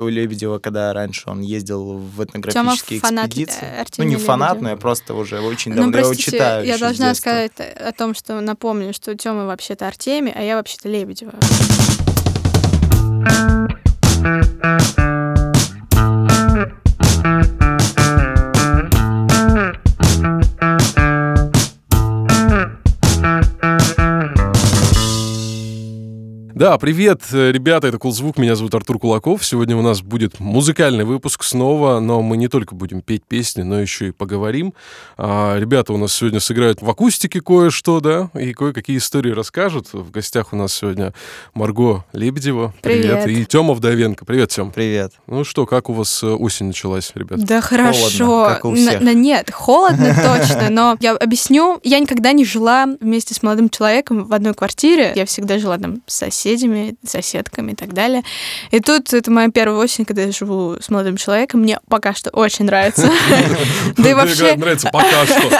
У Лебедева, когда раньше он ездил в этнографические Тёма фанат, экспедиции. э, ну, не фанат, Лебедева. но я просто уже очень Ну, давно его простите, читаю. я должна сказать о том, что напомню, что Тёма вообще-то Артемий, а я вообще-то Лебедева. Да, привет, э, ребята, это Кулзвук, меня зовут Артур Кулаков. Сегодня у нас будет музыкальный выпуск снова, но мы не только будем петь песни, но еще и поговорим. А, ребята у нас сегодня сыграют в акустике кое-что, да, и кое-какие истории расскажут. В гостях у нас сегодня Марго Лебедева. Привет. И Тёма Вдовенко. Привет, Тём. Привет. Ну что, как у вас э, осень началась, ребят? Да хорошо. как у На- всех. на- нет, холодно точно, но я объясню. Я никогда не жила вместе с молодым человеком в одной квартире. Я всегда жила там с соседями, соседками и так далее. И тут это моя первая осень, когда я живу с молодым человеком. Мне пока что очень нравится. Да и Мне вообще... нравится пока что.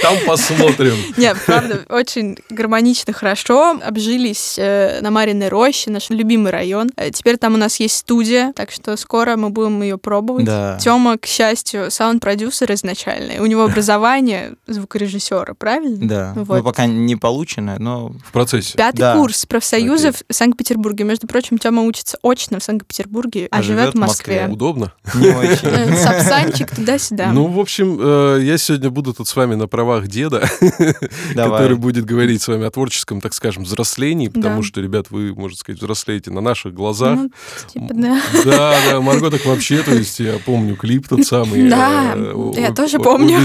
Там посмотрим. Нет, правда, очень гармонично, хорошо. Обжились э, на Мариной роще, наш любимый район. Э, Теперь там у нас есть студия, так что скоро мы будем ее пробовать. Да. Тёма, к счастью, саунд-продюсер изначально. У него образование звукорежиссера, правильно? Да. Вот. Ну, пока не получено, но В процессе. Пятый Да. курс профсоюзов в Санкт-Петербурге. Между прочим, Тёма учится очно в Санкт-Петербурге, а, А живет в Москве. Москве. Удобно. не очень. Э, Сапсанчик туда-сюда. Ну, в общем, э, я сегодня буду тут с вами на правах деда, который будет говорить с вами о творческом, так скажем, взрослении, потому что, ребят, вы, можно сказать, взрослеете на наших глазах. Ну, типа, да. Да, да, Марго так вообще, то есть я помню клип тот самый. Да, э, я тоже помню.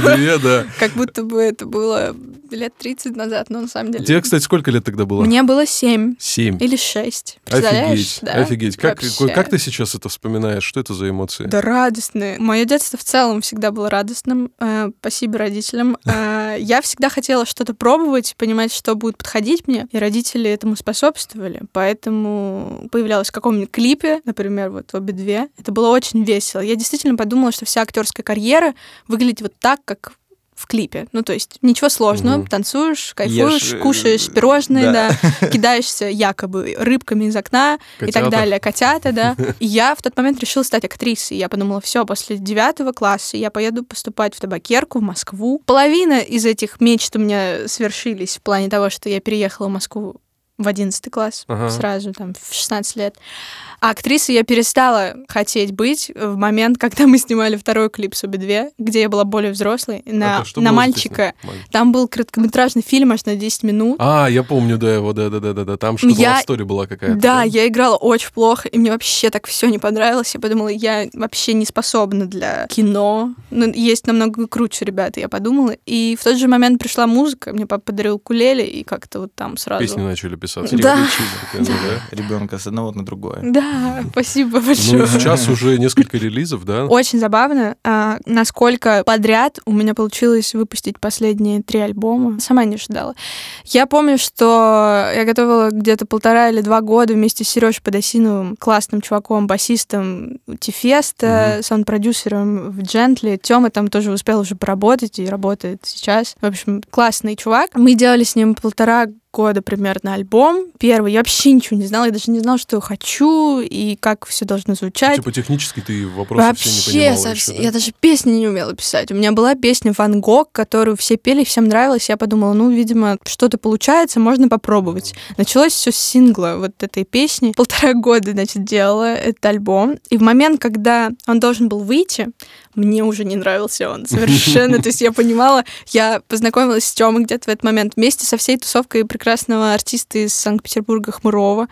Как будто бы это было лет 30 назад, но на самом деле... Тебе, кстати, сколько лет тогда было? Мне было 7 Семь. или 6. Представляешь? Офигеть, Да? офигеть. Как, Вообще. как ты сейчас это вспоминаешь? Что это за эмоции? Да радостные. Мое детство в целом всегда было радостным. Э, спасибо родителям. Э, я всегда хотела что-то пробовать, понимать, что будет подходить мне, и родители этому способствовали. Поэтому появлялась в каком-нибудь клипе, например, вот обе две. Это было очень весело. Я действительно подумала, что вся актерская карьера выглядит вот так, как в клипе. Ну, то есть ничего сложного. Мгм. Танцуешь, кайфуешь, Ешь, э, кушаешь пирожные, да. да. кидаешься якобы рыбками из окна и так Котята. далее, котята, да. И я в тот момент решила стать актрисой. Я подумала, все, после девятого класса я поеду поступать в табакерку, в Москву. Половина из этих мечт у меня свершились в плане того, что я переехала в Москву в 11 класс Ага. сразу, там, в 16 лет. А актрисой я перестала хотеть быть в момент, когда мы снимали второй клип «Суби 2», где я была более взрослой, на, что на мальчика. Мальчик. Там был короткометражный фильм аж на 10 минут. А, я помню, да, его, да, да, да, да, да. Там что-то Я- story была какая-то. Да, я играла очень плохо, и мне вообще так все не понравилось. Я подумала, я вообще не способна для кино. Ну, есть намного круче ребята, я подумала. И в тот же момент пришла музыка, мне папа подарил кулеле, и как-то вот там сразу... Песни начали писаться. Да. Ну, да. Ребенка с одного на другое. Да, спасибо Ну, большое. сейчас уже несколько релизов, да? Очень забавно, а, насколько подряд у меня получилось выпустить последние три альбома. Сама не ожидала. Я помню, что я готовила где-то полтора или два года вместе с Сережей Подосиновым, классным чуваком, басистом Тифеста, саунд-продюсером в Джентли. Тёма там тоже успел уже поработать и работает сейчас. В общем, классный чувак. Мы делали с ним полтора года примерно альбом. Первый. Я вообще ничего не знала. Я даже не знала, что я хочу и как все должно звучать. Типа технически ты вопросы все не Вообще, понимала совсем. еще, да? Я даже песни не умела писать. У меня была песня «Ван Гог», которую все пели, всем нравилась. Я подумала, ну, видимо, что-то получается, можно попробовать. Началось все с сингла вот этой песни. Полтора года, значит, делала этот альбом. И в момент, когда он должен был выйти, мне уже не нравился он совершенно. То есть я понимала, я познакомилась с Тёмой где-то в этот момент вместе со всей тусовкой прекрасного артиста из Санкт-Петербурга Хмурова.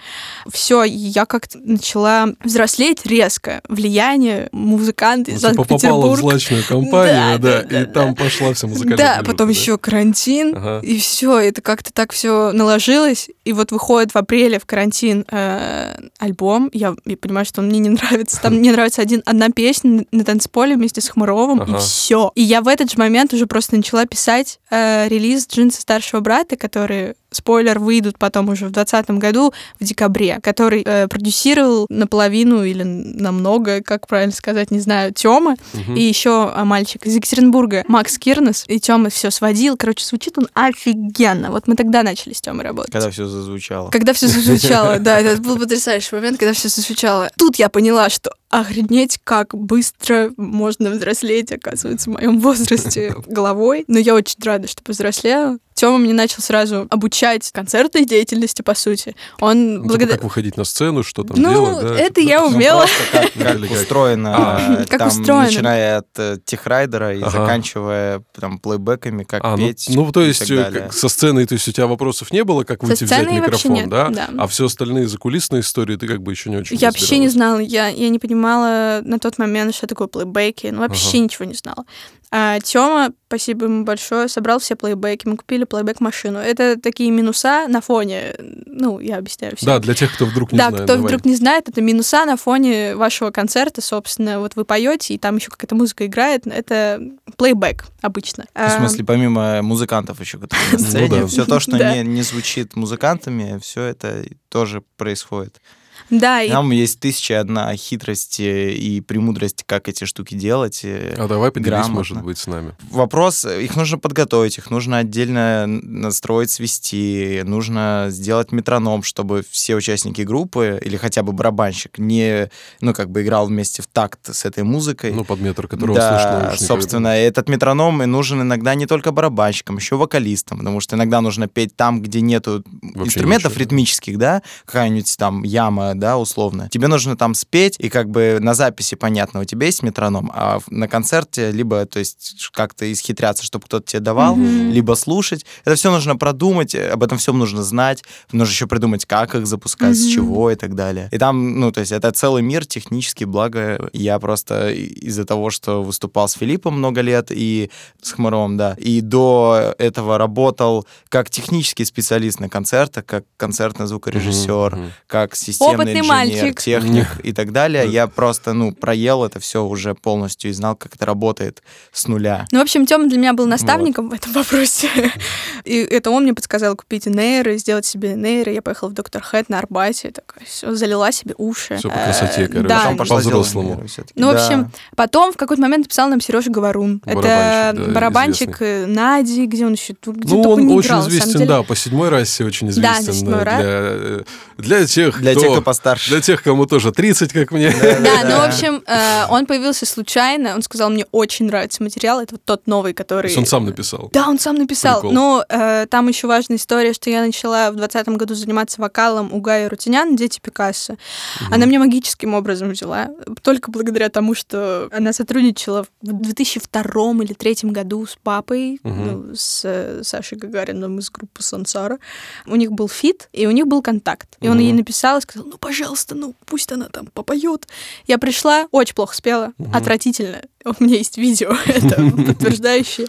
Все, я как-то начала взрослеть резко. Влияние музыканта Ну, из типа попала в злачную компанию, Да, да, да, и да, там пошла вся музыкальная Да, движуха, потом да? еще карантин, Ага. и все, это как-то так все наложилось. И вот выходит в апреле в карантин э, альбом. Я, я понимаю, что он мне не нравится. Там мне нравится один, одна песня на, танцполе вместе с Хмуровым, Ага. и все. И я в этот же момент уже просто начала писать э, релиз джинса старшего брата, который спойлер, выйдут потом уже в 2020 году, в декабре, который э, продюсировал наполовину или намного, как правильно сказать, не знаю, Тёма, угу. и еще а, мальчик из Екатеринбурга, Макс Кирнес, и Тёма все сводил. Короче, звучит он офигенно. Вот мы тогда начали с Тёмой работать. Когда все зазвучало. Когда все зазвучало, да, это был потрясающий момент, когда все зазвучало. Тут я поняла, что охренеть, как быстро можно взрослеть, оказывается, в моем возрасте головой. Но я очень рада, что повзрослела. Тёма мне начал сразу обучать концертной деятельности, по сути. Он ну, благодаря... Как выходить на сцену, что там ну, делать, да? это я умела. Как, устроено. А, как устроено. Начиная от э, техрайдера и заканчивая там плейбеками, как а, ну, петь. Ну, то есть как, со сценой, то есть у тебя вопросов не было, как выйти взять микрофон, да? А все остальные закулисные истории ты как бы еще не очень Я вообще не знала, я, я не понимала на тот момент, что такое плейбеки, ну вообще ничего не знала. А Тёма, спасибо ему большое, собрал все плейбеки. Мы купили плейбек-машину. Это такие минуса на фоне, ну, я объясняю всем. Да, для тех, кто вдруг не да, знает. Да, кто давай. вдруг не знает, это минуса на фоне вашего концерта, собственно. Вот вы поете, и там еще какая-то музыка играет. Это плейбек обычно. В смысле, помимо музыкантов еще, которые на сцене, все то, что не звучит музыкантами, все это тоже происходит. Да. Там и... есть тысяча одна хитрость и премудрость, как эти штуки делать. А давай поделись, грамотно. может быть, с нами. Вопрос, их нужно подготовить, их нужно отдельно настроить, свести, нужно сделать метроном, чтобы все участники группы или хотя бы барабанщик не, ну, как бы играл вместе в такт с этой музыкой. Ну, под метр, которого да, слышно. собственно, этот метроном и нужен иногда не только барабанщикам, еще вокалистам, потому что иногда нужно петь там, где нету Вообще инструментов ничего. ритмических, да, какая-нибудь там яма, да, условно. Тебе нужно там спеть, и как бы на записи понятно, у тебя есть метроном, а на концерте либо, то есть, как-то исхитряться, чтобы кто-то тебе давал, mm-hmm. либо слушать. Это все нужно продумать, об этом всем нужно знать, нужно еще придумать, как их запускать, mm-hmm. с чего и так далее. И там, ну, то есть, это целый мир технический, благо я просто из-за того, что выступал с Филиппом много лет и с Хмаровым, да, и до этого работал как технический специалист на концертах, как концертный звукорежиссер, mm-hmm. как системный Опытный мальчик. техник и так далее. Я просто, ну, проел это все уже полностью и знал, как это работает с нуля. Ну, в общем, Тёма для меня был наставником вот. в этом вопросе. И это он мне подсказал купить нейры, сделать себе нейры. Я поехала в Доктор Хэт на Арбате, такая, все, залила себе уши. Все по красоте, короче. Да. По-взрослому. Ну, в общем, потом в какой-то момент написал нам Сережа Говорун. Это барабанщик э, Нади, где он еще Ну, он очень известен, да, по седьмой расе очень известен. Да, седьмой раз. Э, для тех, Для тех, кто постарше. Для тех, кому тоже 30, как мне. Да, ну, в общем, э, он появился случайно. Он сказал, мне очень нравится материал. Это вот тот новый, который... То есть он сам написал? Да, он сам написал. Но э, там еще важная история, что я начала в 2020 году заниматься вокалом у Гаи Арутюнян, «Дети Пикассо». Она меня магическим образом взяла. Только благодаря тому, что она сотрудничала в 2002 или 2003 году с папой, ну, с э, Сашей Гагарином из группы Сансара. У них был feat, и у них был контакт. И он ей написал и сказал, ну, пожалуйста, ну, пусть она там попоет. Я пришла, очень плохо спела, угу. отвратительно. У меня есть видео, это подтверждающее.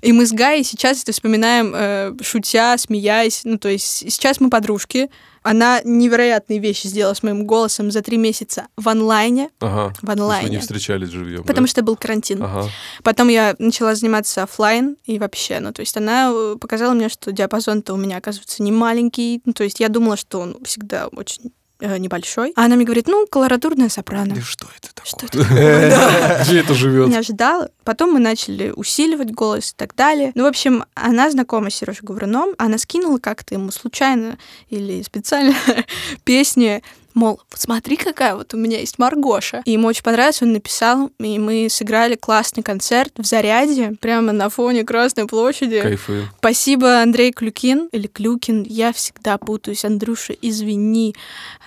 И мы с Гаей сейчас это вспоминаем, э, шутя, смеясь. Ну, то есть сейчас мы подружки. Она невероятные вещи сделала с моим голосом за три месяца в онлайне. Ага. В онлайне. Вы не встречались живьем. Потому да? что был карантин. Ага. Потом я начала заниматься офлайн и вообще, ну, то есть она э, показала мне, что диапазон-то у меня, оказывается, не маленький. Ну, то есть я думала, что он всегда очень э, небольшой. А она мне говорит, ну, колоратурная сопрано. Да что это такое? Что это такое? Где это живет? Не ожидала. Потом мы начали усиливать голос и так далее. Ну, в общем, она знакома с Сережей Говоруном, она скинула как-то ему случайно или специально песни мол, смотри, какая вот у меня есть Маргоша. И ему очень понравилось, он написал, и мы сыграли классный концерт в Заряде, прямо на фоне Красной площади. Кайфы. Спасибо, Андрей Клюкин, или Клюкин, я всегда путаюсь, Андрюша, извини.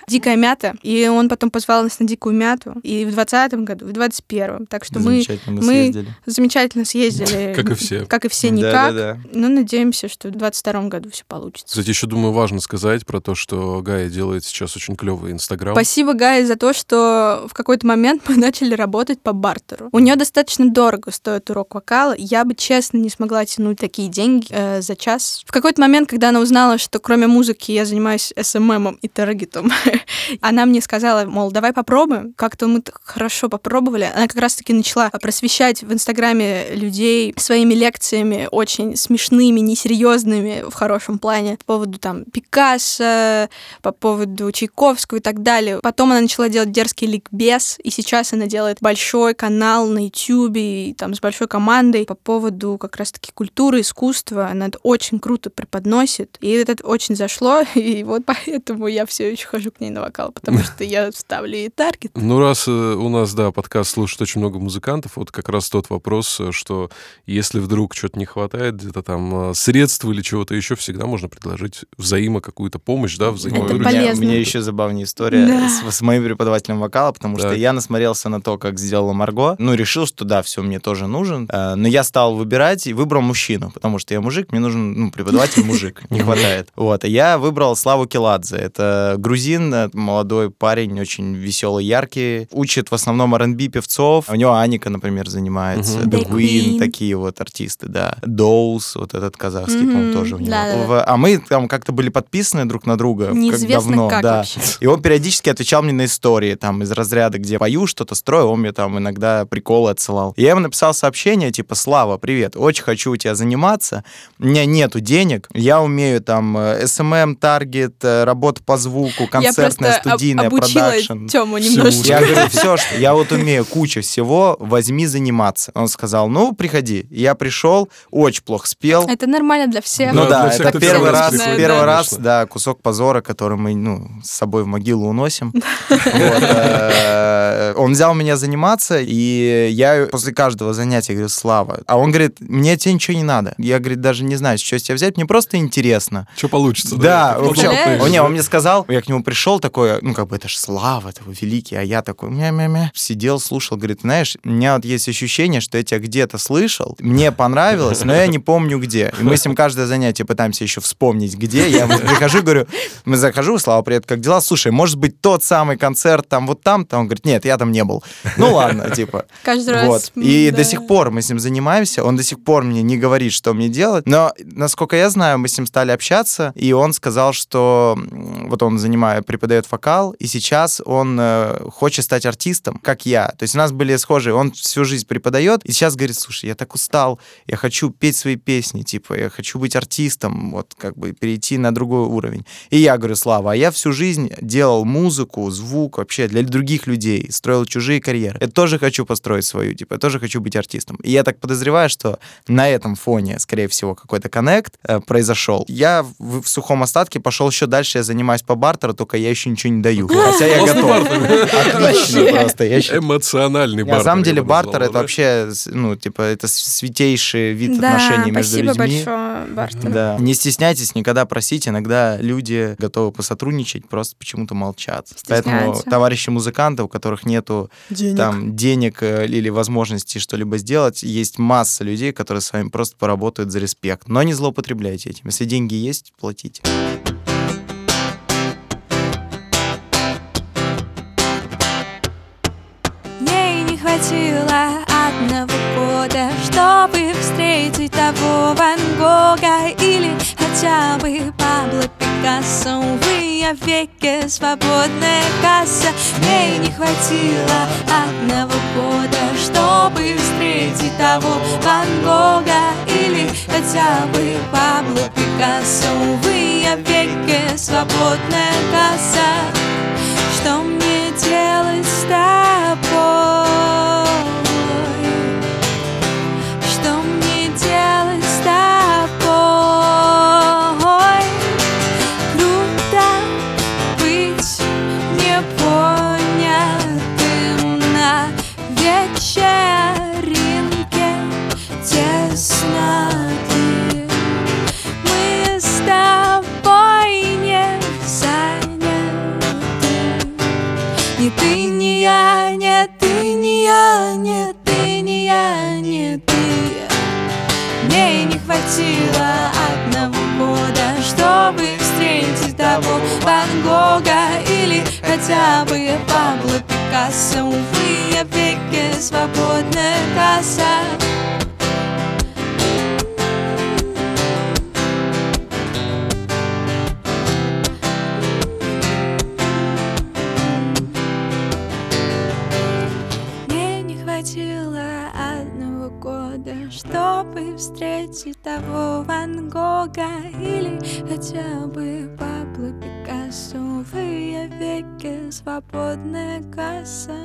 Дикая мята, и он потом позвал нас на Дикую мяту, и в двадцатом году, и в двадцать первом. Так что мы, мы, мы замечательно съездили. Как и все. Как и все, никак. Да, да, да. Но надеемся, что в двадцать втором году все получится. Кстати, еще думаю, важно сказать про то, что Гая делает сейчас очень клевые Инстаграм. Спасибо, Гай, за то, что в какой-то момент мы начали работать по бартеру. У нее достаточно дорого стоит урок вокала. Я бы, честно, не смогла тянуть такие деньги э, за час. В какой-то момент, когда она узнала, что кроме музыки я занимаюсь СММом и таргетом, она мне сказала, мол, давай попробуем. Как-то мы хорошо попробовали. Она как раз-таки начала просвещать в Инстаграме людей своими лекциями очень смешными, несерьезными в хорошем плане по поводу там Пикассо, по поводу Чайковского и так далее. Потом она начала делать дерзкий ликбез, и сейчас она делает большой канал на и там с большой командой по поводу как раз-таки культуры, искусства. Она это очень круто преподносит, и это очень зашло, и вот поэтому я все еще хожу к ней на вокал, потому что я ставлю ей таргет. Ну, раз э, у нас, да, подкаст слушает очень много музыкантов, вот как раз тот вопрос, э, что если вдруг что-то не хватает, где-то там э, средств или чего-то еще, всегда можно предложить взаимо какую-то помощь, да, взаимовыручку. Это полезно. У меня, еще забавная история Да. с, с моим преподавателем вокала, потому что я насмотрелся на то, как сделала Марго. Ну, решил, что да, все, мне тоже нужен. Но я стал выбирать и выбрал мужчину, потому что я мужик, мне нужен ну, преподаватель мужик, не хватает. Вот, и я выбрал Славу Келадзе. Это грузин, э, молодой парень, очень веселый, яркий. Учит в основном R&B певцов. У него Аника, например, занимается. Мгм. The The Queen, Queen. такие вот артисты, да. Доус, вот этот казахский, Мгм. по-моему, тоже у него. Да-да-да. В- А мы там как-то были подписаны друг на друга. как давно, как да. вообще. И он периодически отвечал мне на истории, там, из разряда, где пою, что-то строю, он мне там иногда приколы отсылал. И я ему написал сообщение, типа, Слава, привет, очень хочу у тебя заниматься, у меня нету денег, я умею там э, SMM, таргет, э, работа по звуку, концертная, студийная, продакшн. Тему немножечко. Я говорю, все, что я вот умею, куча всего, возьми заниматься. Он сказал, ну, приходи. Я пришел, очень плохо спел. Это нормально для всех. Ну Да, да, это первый раз первый да, раз, да, кусок позора, который мы, ну, с собой в могилу уносим. Э, Он взял меня заниматься, и я после каждого занятия говорю, Слава. А он говорит, мне тебе ничего не надо. Я, говорит, даже не знаю, что с тебя взять, мне просто интересно. Что получится, Да, вообще, он мне сказал, я к нему пришел такой, ну, как бы, это ж Слава, это великий, а я такой, мя-мя-мя, сидел, слушал, говорит, знаешь, у меня вот есть ощущение, что я тебя где-то слышал, мне понравилось, но я не помню где. И мы с ним каждое занятие пытаемся еще вспомнить, где. Я прихожу, говорю, мы захожу, Слава, привет, как дела? Слушай, может быть, тот самый концерт там вот там-то? Он говорит, нет, я там не был. Ну, ладно, типа. Каждый раз. Вот. м, И да. до сих пор мы с ним занимаемся, он до сих пор мне не говорит, что мне делать. Но, насколько я знаю, мы с ним стали общаться, и он сказал, что вот он занимает, преподает вокал, и сейчас он э, хочет стать артистом, как я. То есть у нас были схожие, он всю жизнь преподает, и сейчас говорит, слушай, я так устал, я хочу петь свои песни, типа, я хочу быть артистом, вот как бы перейти на другой уровень. И я говорю, Слава, а я всю жизнь делал музыку, звук вообще для других людей, строил чужие карьеры. Я тоже хочу построить свою, типа, я тоже хочу быть артистом. И я так подозреваю, что на этом фоне, скорее всего, какой-то коннект э, произошел. Я в, в сухом остатке пошел еще дальше, я занимаюсь по бартеру, только я еще ничего не даю. Хотя я готов. Отлично просто. Я. Эмоциональный На бартер. самом деле я бартер это вообще, ну, типа, это святейший вид отношений между спасибо людьми. большое, Бартер. Да. Не стесняйтесь никогда просить, иногда люди готовы посотрудничать, просто почему-то молчат. Поэтому товарищи музыканты, у которых нету там денег э, или возможности что-либо сделать, есть масса людей, которые с вами просто поработают за респект. Но не злоупотребляйте этим. Если деньги есть, платите. Хватило одного года, чтобы встретить того Ван Гога или хотя бы Пабло Пикассо. Увы, я в веке свободная касса. Мне не хватило одного года, чтобы встретить того Ван Гога или хотя бы Пабло Пикассо. Увы, я в веке свободная касса. Что мне делать с тобой? Того Ван Гога или хотя бы Пабло Пикассо Увы, я веки свободная касса хватило одного года, чтобы встретить того Ван Гога или хотя бы Пабло. Веки свободная касса.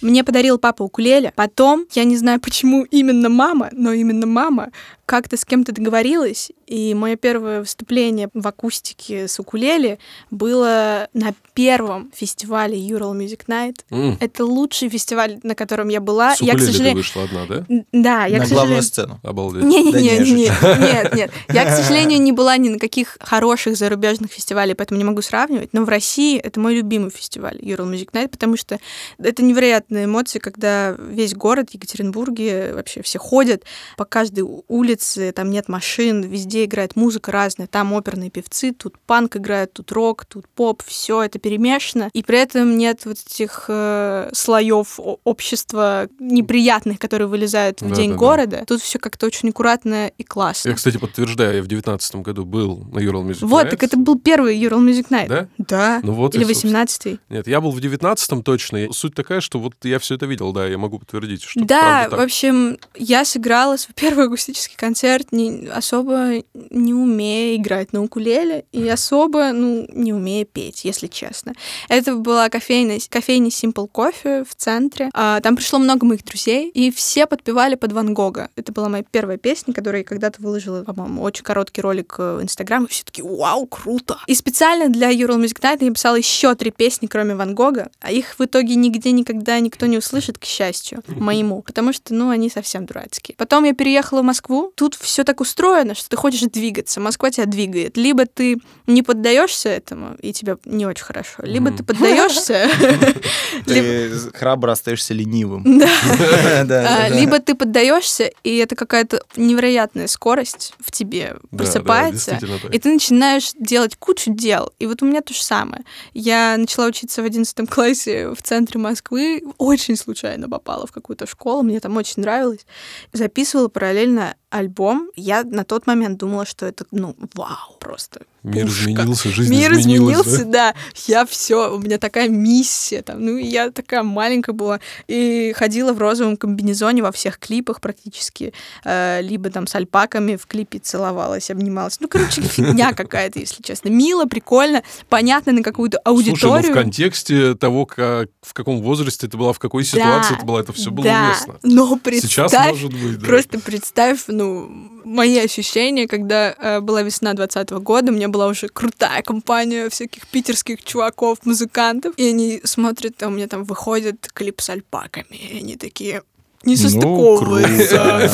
Мне подарил папа укулеле. Потом, я не знаю, почему именно мама, но именно мама как-то с кем-то договорилась, и мое первое выступление в акустике с укулеле было на первом фестивале Ural Music Night. М, Это лучший фестиваль, на котором я была. С я, к укулеле ты сожалению... вышла одна, да? Да, я, На к главную сожалению... сцену. Обалдеть. Да не, я не, шучу. нет, нет. Я, к сожалению, не была ни на каких хороших зарубежных фестивалей, поэтому не могу сравнивать. Но в России это мой любимый фестиваль Ural Music Night, потому что это невероятные эмоции, когда весь город Екатеринбурге вообще все ходят по каждой у- улице, там нет машин, везде играет музыка разная, там оперные певцы, тут панк играет, тут рок, тут поп, все это перемешано, и при этом нет вот этих э, слоев общества неприятных, которые вылезают в Да, день да, да. города. Тут все как-то очень аккуратно и классно. Я, кстати, подтверждаю, я в девятнадцатом году был на Ural Music Вот, Night. так это был первый Ural Music Night. Да? Да. Ну вот Или. 18-й. Нет, я был в девятнадцатом точно. Суть такая, что вот я все это видел, да, я могу подтвердить, что Да, в общем, я сыграла свой первый акустический концерт, не, особо не умея играть на укулеле и особо, ну, не умея петь, если честно. Это была кофейня, кофейня Simple Coffee в центре. А, там пришло много моих друзей, и все подпевали под Ван Гога. Это была моя первая песня, которую я когда-то выложила, по-моему, очень короткий ролик э, в Инстаграм, и все таки вау, круто! И специально для Ural Music Night я писала еще три песни, кроме Ван Гога, а их в итоге нигде никогда никто не услышит, к счастью, моему, потому что, ну, они совсем дурацкие. Потом я переехала в Москву, тут все так устроено, что ты хочешь двигаться, Москва тебя двигает. Либо ты не поддаешься этому, и тебе не очень хорошо, либо Мгм. ты поддаешься, Ты храбро остаешься ленивым. Да. А, либо ты поддаешься, и это какая-то невероятная скорость в тебе просыпается, и ты начинаешь делать кучу дел. И вот у меня то же самое. Я начала учиться в 11 классе в центре Москвы, очень случайно попала в какую-то школу, мне там очень нравилось. Записывала параллельно альбом. Я на тот момент думала, что это, ну, вау, просто Мир пушка. изменился, жизнь Мир изменилась, изменился, да. Я все, у меня такая миссия там. Ну, я такая маленькая была. И ходила в розовом комбинезоне во всех клипах практически. Э, либо там с альпаками в клипе целовалась, обнималась. Ну, короче, фигня какая-то, если честно. Мило, прикольно, понятно на какую-то Слушай, ну аудиторию. в контексте того, как, в каком возрасте ты была, в какой ситуации Да, это было, это все было да. уместно. Но Сейчас представь, может быть, да. Просто представь, ну, мои ощущения, когда э, была весна 20 года, у меня была уже крутая компания всяких питерских чуваков, музыкантов, и они смотрят, а у меня там выходит клип с альпаками, и они такие не Ну, состыковывается.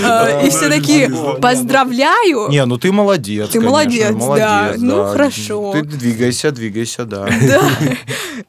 А, И все такие, поздравляю! Не, ну ты молодец. Ты молодец, да. молодец, Ну, хорошо. Ты двигайся, двигайся, да. Да.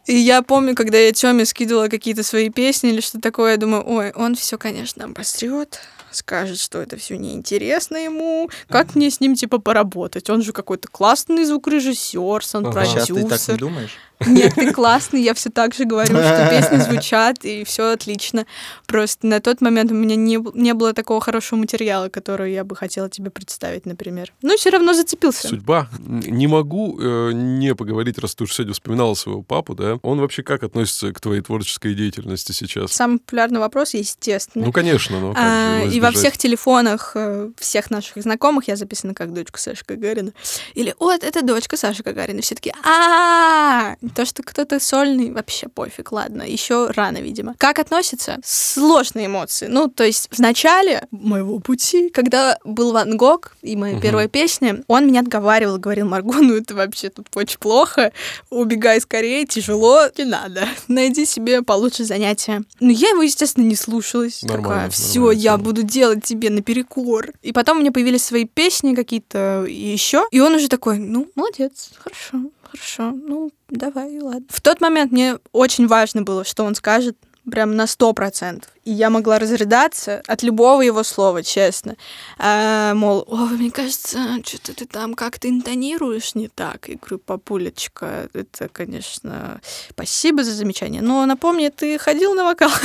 И я помню, когда я Тёме скидывала какие-то свои песни или что такое, я думаю, ой, он все, конечно, обосрет, скажет, что это все неинтересно ему. Как мне с ним, типа, поработать? Он же какой-то классный звукорежиссер, Ага. Сейчас ты так не думаешь? Нет, ты классный, я все так же говорю, что песни звучат, и все отлично. Просто на тот момент у меня не, не было такого хорошего материала, который я бы хотела тебе представить, например. Но все равно зацепился. Судьба. Не могу э, не поговорить, раз ты уже сегодня вспоминала своего папу, да? Он вообще как относится к твоей творческой деятельности сейчас? Самый популярный вопрос, естественно. Ну, конечно, но А, и во всех телефонах э, всех наших знакомых я записана как дочка Саши Гагарина. Или вот, это дочка Саши Гагарина. Все таки а То, что кто-то сольный, вообще пофиг, ладно. Еще рано, видимо. Как относится? Сложные эмоции. Ну, то есть в начале моего пути, когда был Ван Гог и моя Мгм. первая песня, он меня отговаривал, говорил, Марго, ну это вообще тут очень плохо, убегай скорее, тяжело, не надо. Найди себе получше занятия. Но я его, естественно, не слушалась. Нормально, Такая, все, я буду делать тебе наперекор. И потом у меня появились свои песни какие-то еще. И он уже такой, ну, молодец, хорошо, хорошо, ну, давай, ладно. В тот момент мне очень важно было, что он скажет, прям на сто процентов. И я могла разрыдаться от любого его слова, честно. А, мол, о, мне кажется, что-то ты там как-то интонируешь не так. И говорю, папулечка, это, конечно, спасибо за замечание. Но напомни, ты ходил на вокал?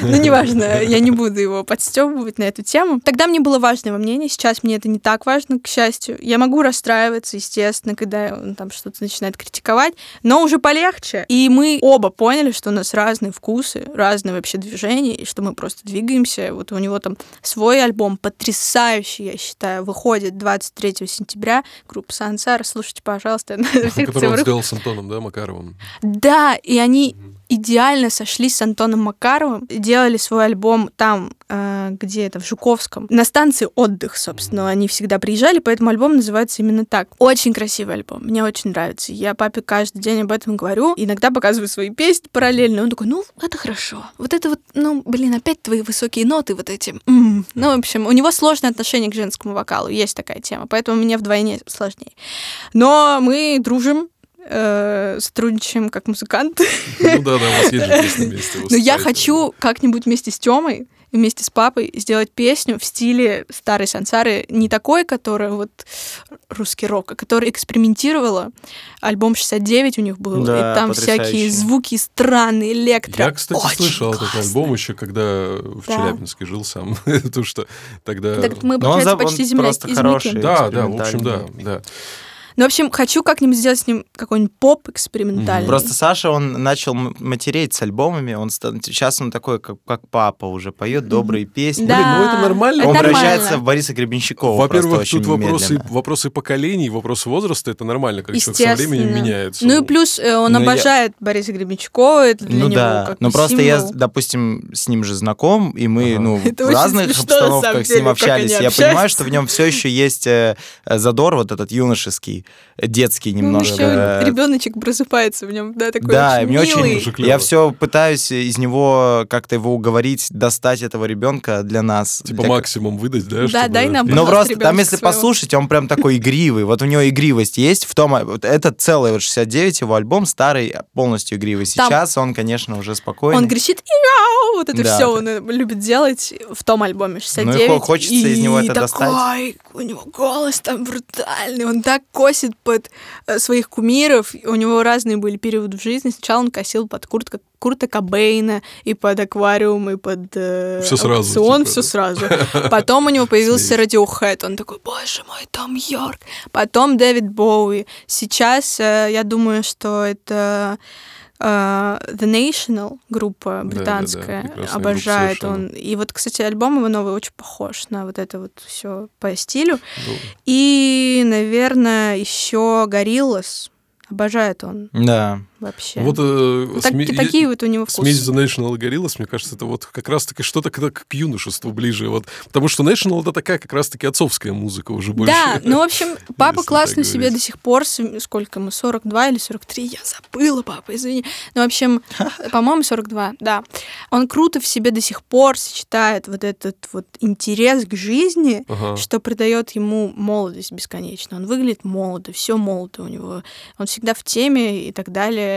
Ну, неважно, я не буду его подстебывать на эту тему. Тогда мне было важно его мнение, сейчас мне это не так важно, к счастью. Я могу расстраиваться, естественно, когда он там что-то начинает критиковать, но уже полегче. И мы оба поняли, что у нас разные вкусы, разные вообще движения, и что мы просто двигаемся. Вот у него там свой альбом потрясающий, я считаю, выходит 23 сентября. Группа Сансар, слушайте, пожалуйста. Который он сделал с Антоном, да, Макаровым? Да, и они идеально сошлись с Антоном Макаровым, делали свой альбом там, э, где это, в Жуковском, на станции «Отдых», собственно, они всегда приезжали, поэтому альбом называется именно так. Очень красивый альбом, мне очень нравится. Я папе каждый день об этом говорю, иногда показываю свои песни параллельно, он такой, ну, это хорошо. Вот это вот, ну, блин, опять твои высокие ноты вот эти. М-м. Ну, в общем, у него сложное отношение к женскому вокалу, есть такая тема, поэтому мне вдвойне сложнее. Но мы дружим, э, сотрудничаем как музыканты. Ну да, да, у вас есть же песни вместе. Но я хочу как-нибудь вместе с Тёмой вместе с папой сделать песню в стиле старой сансары, не такой, которая вот русский рок, а которая экспериментировала. Альбом 69 у них был, Да, и там потрясающе. всякие звуки странные, электро. Я, кстати, Очень слышал этот классно. альбом еще, когда в Да. Челябинске жил сам. То, что тогда... Так мы, Но он получается, он почти земля просто из хороший. Мики. Да, да, в общем, да, да. Ну, в общем, хочу как-нибудь сделать с ним какой-нибудь поп экспериментальный. Просто Саша, он начал матереть с альбомами, он сейчас он такой, как, как папа уже, поет добрые песни. Да, Блин, ну это нормально. Он это превращается нормально. в Бориса Гребенщикова Во-первых, тут вопросы, медленно. вопросы поколений, вопросы возраста, это нормально, как человек со временем меняется. Ну и плюс э, он Ну, я- обожает Бориса Гребенщикова, это для ну него да, как но бы просто я, символ. допустим, с ним же знаком, и мы, Ага. ну, в разных смешно, обстановках с деле, ним как общались. Я понимаю, что в нем все еще есть э, задор вот этот юношеский, детский Ну, немножко. еще э, ребеночек просыпается в нем, да, такой Да, и очень мне милый. Очень... Я все пытаюсь из него как-то его уговорить, достать этого ребенка для нас. Типа для- максимум выдать, да? Да, чтобы- дай нам, Ну пожалуйста, просто там, если своего. послушать, он прям такой игривый. Вот у него игривость есть в том... Вот это целый вот 69 его альбом, старый, полностью игривый. Там- Сейчас он, конечно, уже спокойный. Он кричит! Вот это Да. все он э, любит делать в том альбоме 69. Ну и хо- хочется из него это такой, достать. у него голос там брутальный, он так косит под э, своих кумиров. У него разные были периоды в жизни. Сначала он косил под Курт, Курта Кобейна и под аквариум, и под э, Всё сразу, типа, все сразу. Потом у него появился. Radiohead, он такой, боже мой, Том Йорк. Потом Дэвид Боуи. Сейчас э, я думаю, что это э, The National группа британская прекрасная обожает группа он. И вот, кстати, альбом его новый очень похож на вот это вот все по стилю. Ну, И, наверное, еще Гориллас. Обожает он Да. Вообще. Вот э, Так- сме- такие вот у него вкусы. Смесь The National и Gorillaz, мне кажется, это вот как раз-таки что-то к, к юношеству ближе. Вот, потому что National это такая как раз-таки отцовская музыка уже больше. Да, ну, в общем, папа классно себе говорить. до сих пор, сколько ему, 42 или 43, я забыла, папа, извини. Ну, в общем, по-моему, 42, да. Он круто в себе до сих пор сочетает вот этот вот интерес к жизни, Ага. что придает ему молодость бесконечно. Он выглядит молодо, все молодо у него. Он всегда в теме и так далее.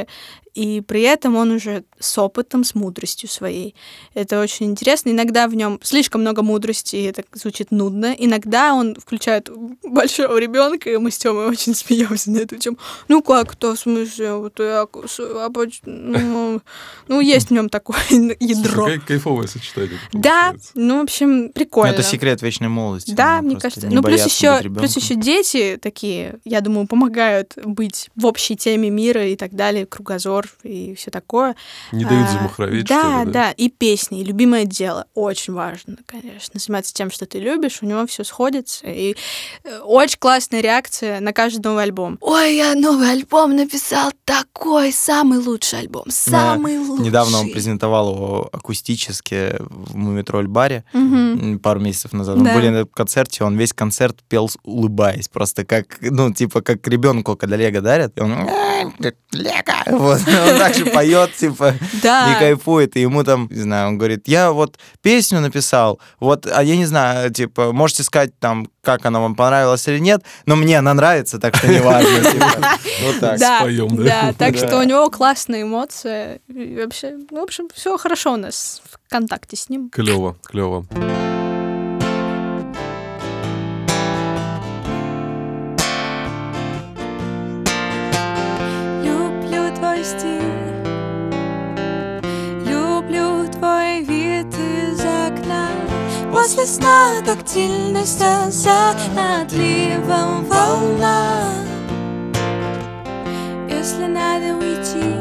И при этом он уже с опытом, с мудростью своей. Это очень интересно. Иногда в нем слишком много мудрости, и это звучит нудно. Иногда он включает большого ребенка, и мы с Тёмой очень смеемся на эту тему. Ну как то в смысле? Вот я, а поч- ну, ну, есть в нем такое ядро. Слушай, кай- кайфовое сочетание. Да, получается. ну, в общем, прикольно. это секрет вечной молодости. Да, мне кажется. Ну, плюс еще, плюс еще дети такие, я думаю, помогают быть в общей теме мира и так далее, кругозор и все такое. Не дают А, замахроветь, да, что ли, да, и песни, и любимое дело. Очень важно, конечно. Заниматься тем, что ты любишь, у него все сходится. И э, очень классная реакция на каждый новый альбом. Ой, я новый альбом написал такой, самый лучший альбом, самый лучший. Недавно он презентовал его акустически в Мумитроль баре Мгм. м, пару месяцев назад. Да. Мы были на концерте, он весь концерт пел улыбаясь, просто как, ну, типа, как ребенку, когда Лего дарят, и он «Лего, Вот, он так же поет, типа, Да. и кайфует, и ему там, не знаю, он говорит, я вот песню написал, вот, а я не знаю, типа, можете сказать там, как она вам понравилась или нет, но мне она нравится, так что неважно, типа, вот так. Да, споем, да? да, так что у него классная эмоция. И вообще, ну, в общем, все хорошо у нас в контакте с ним. Клево, клево. После сна тактильность за отливом волна. Если надо уйти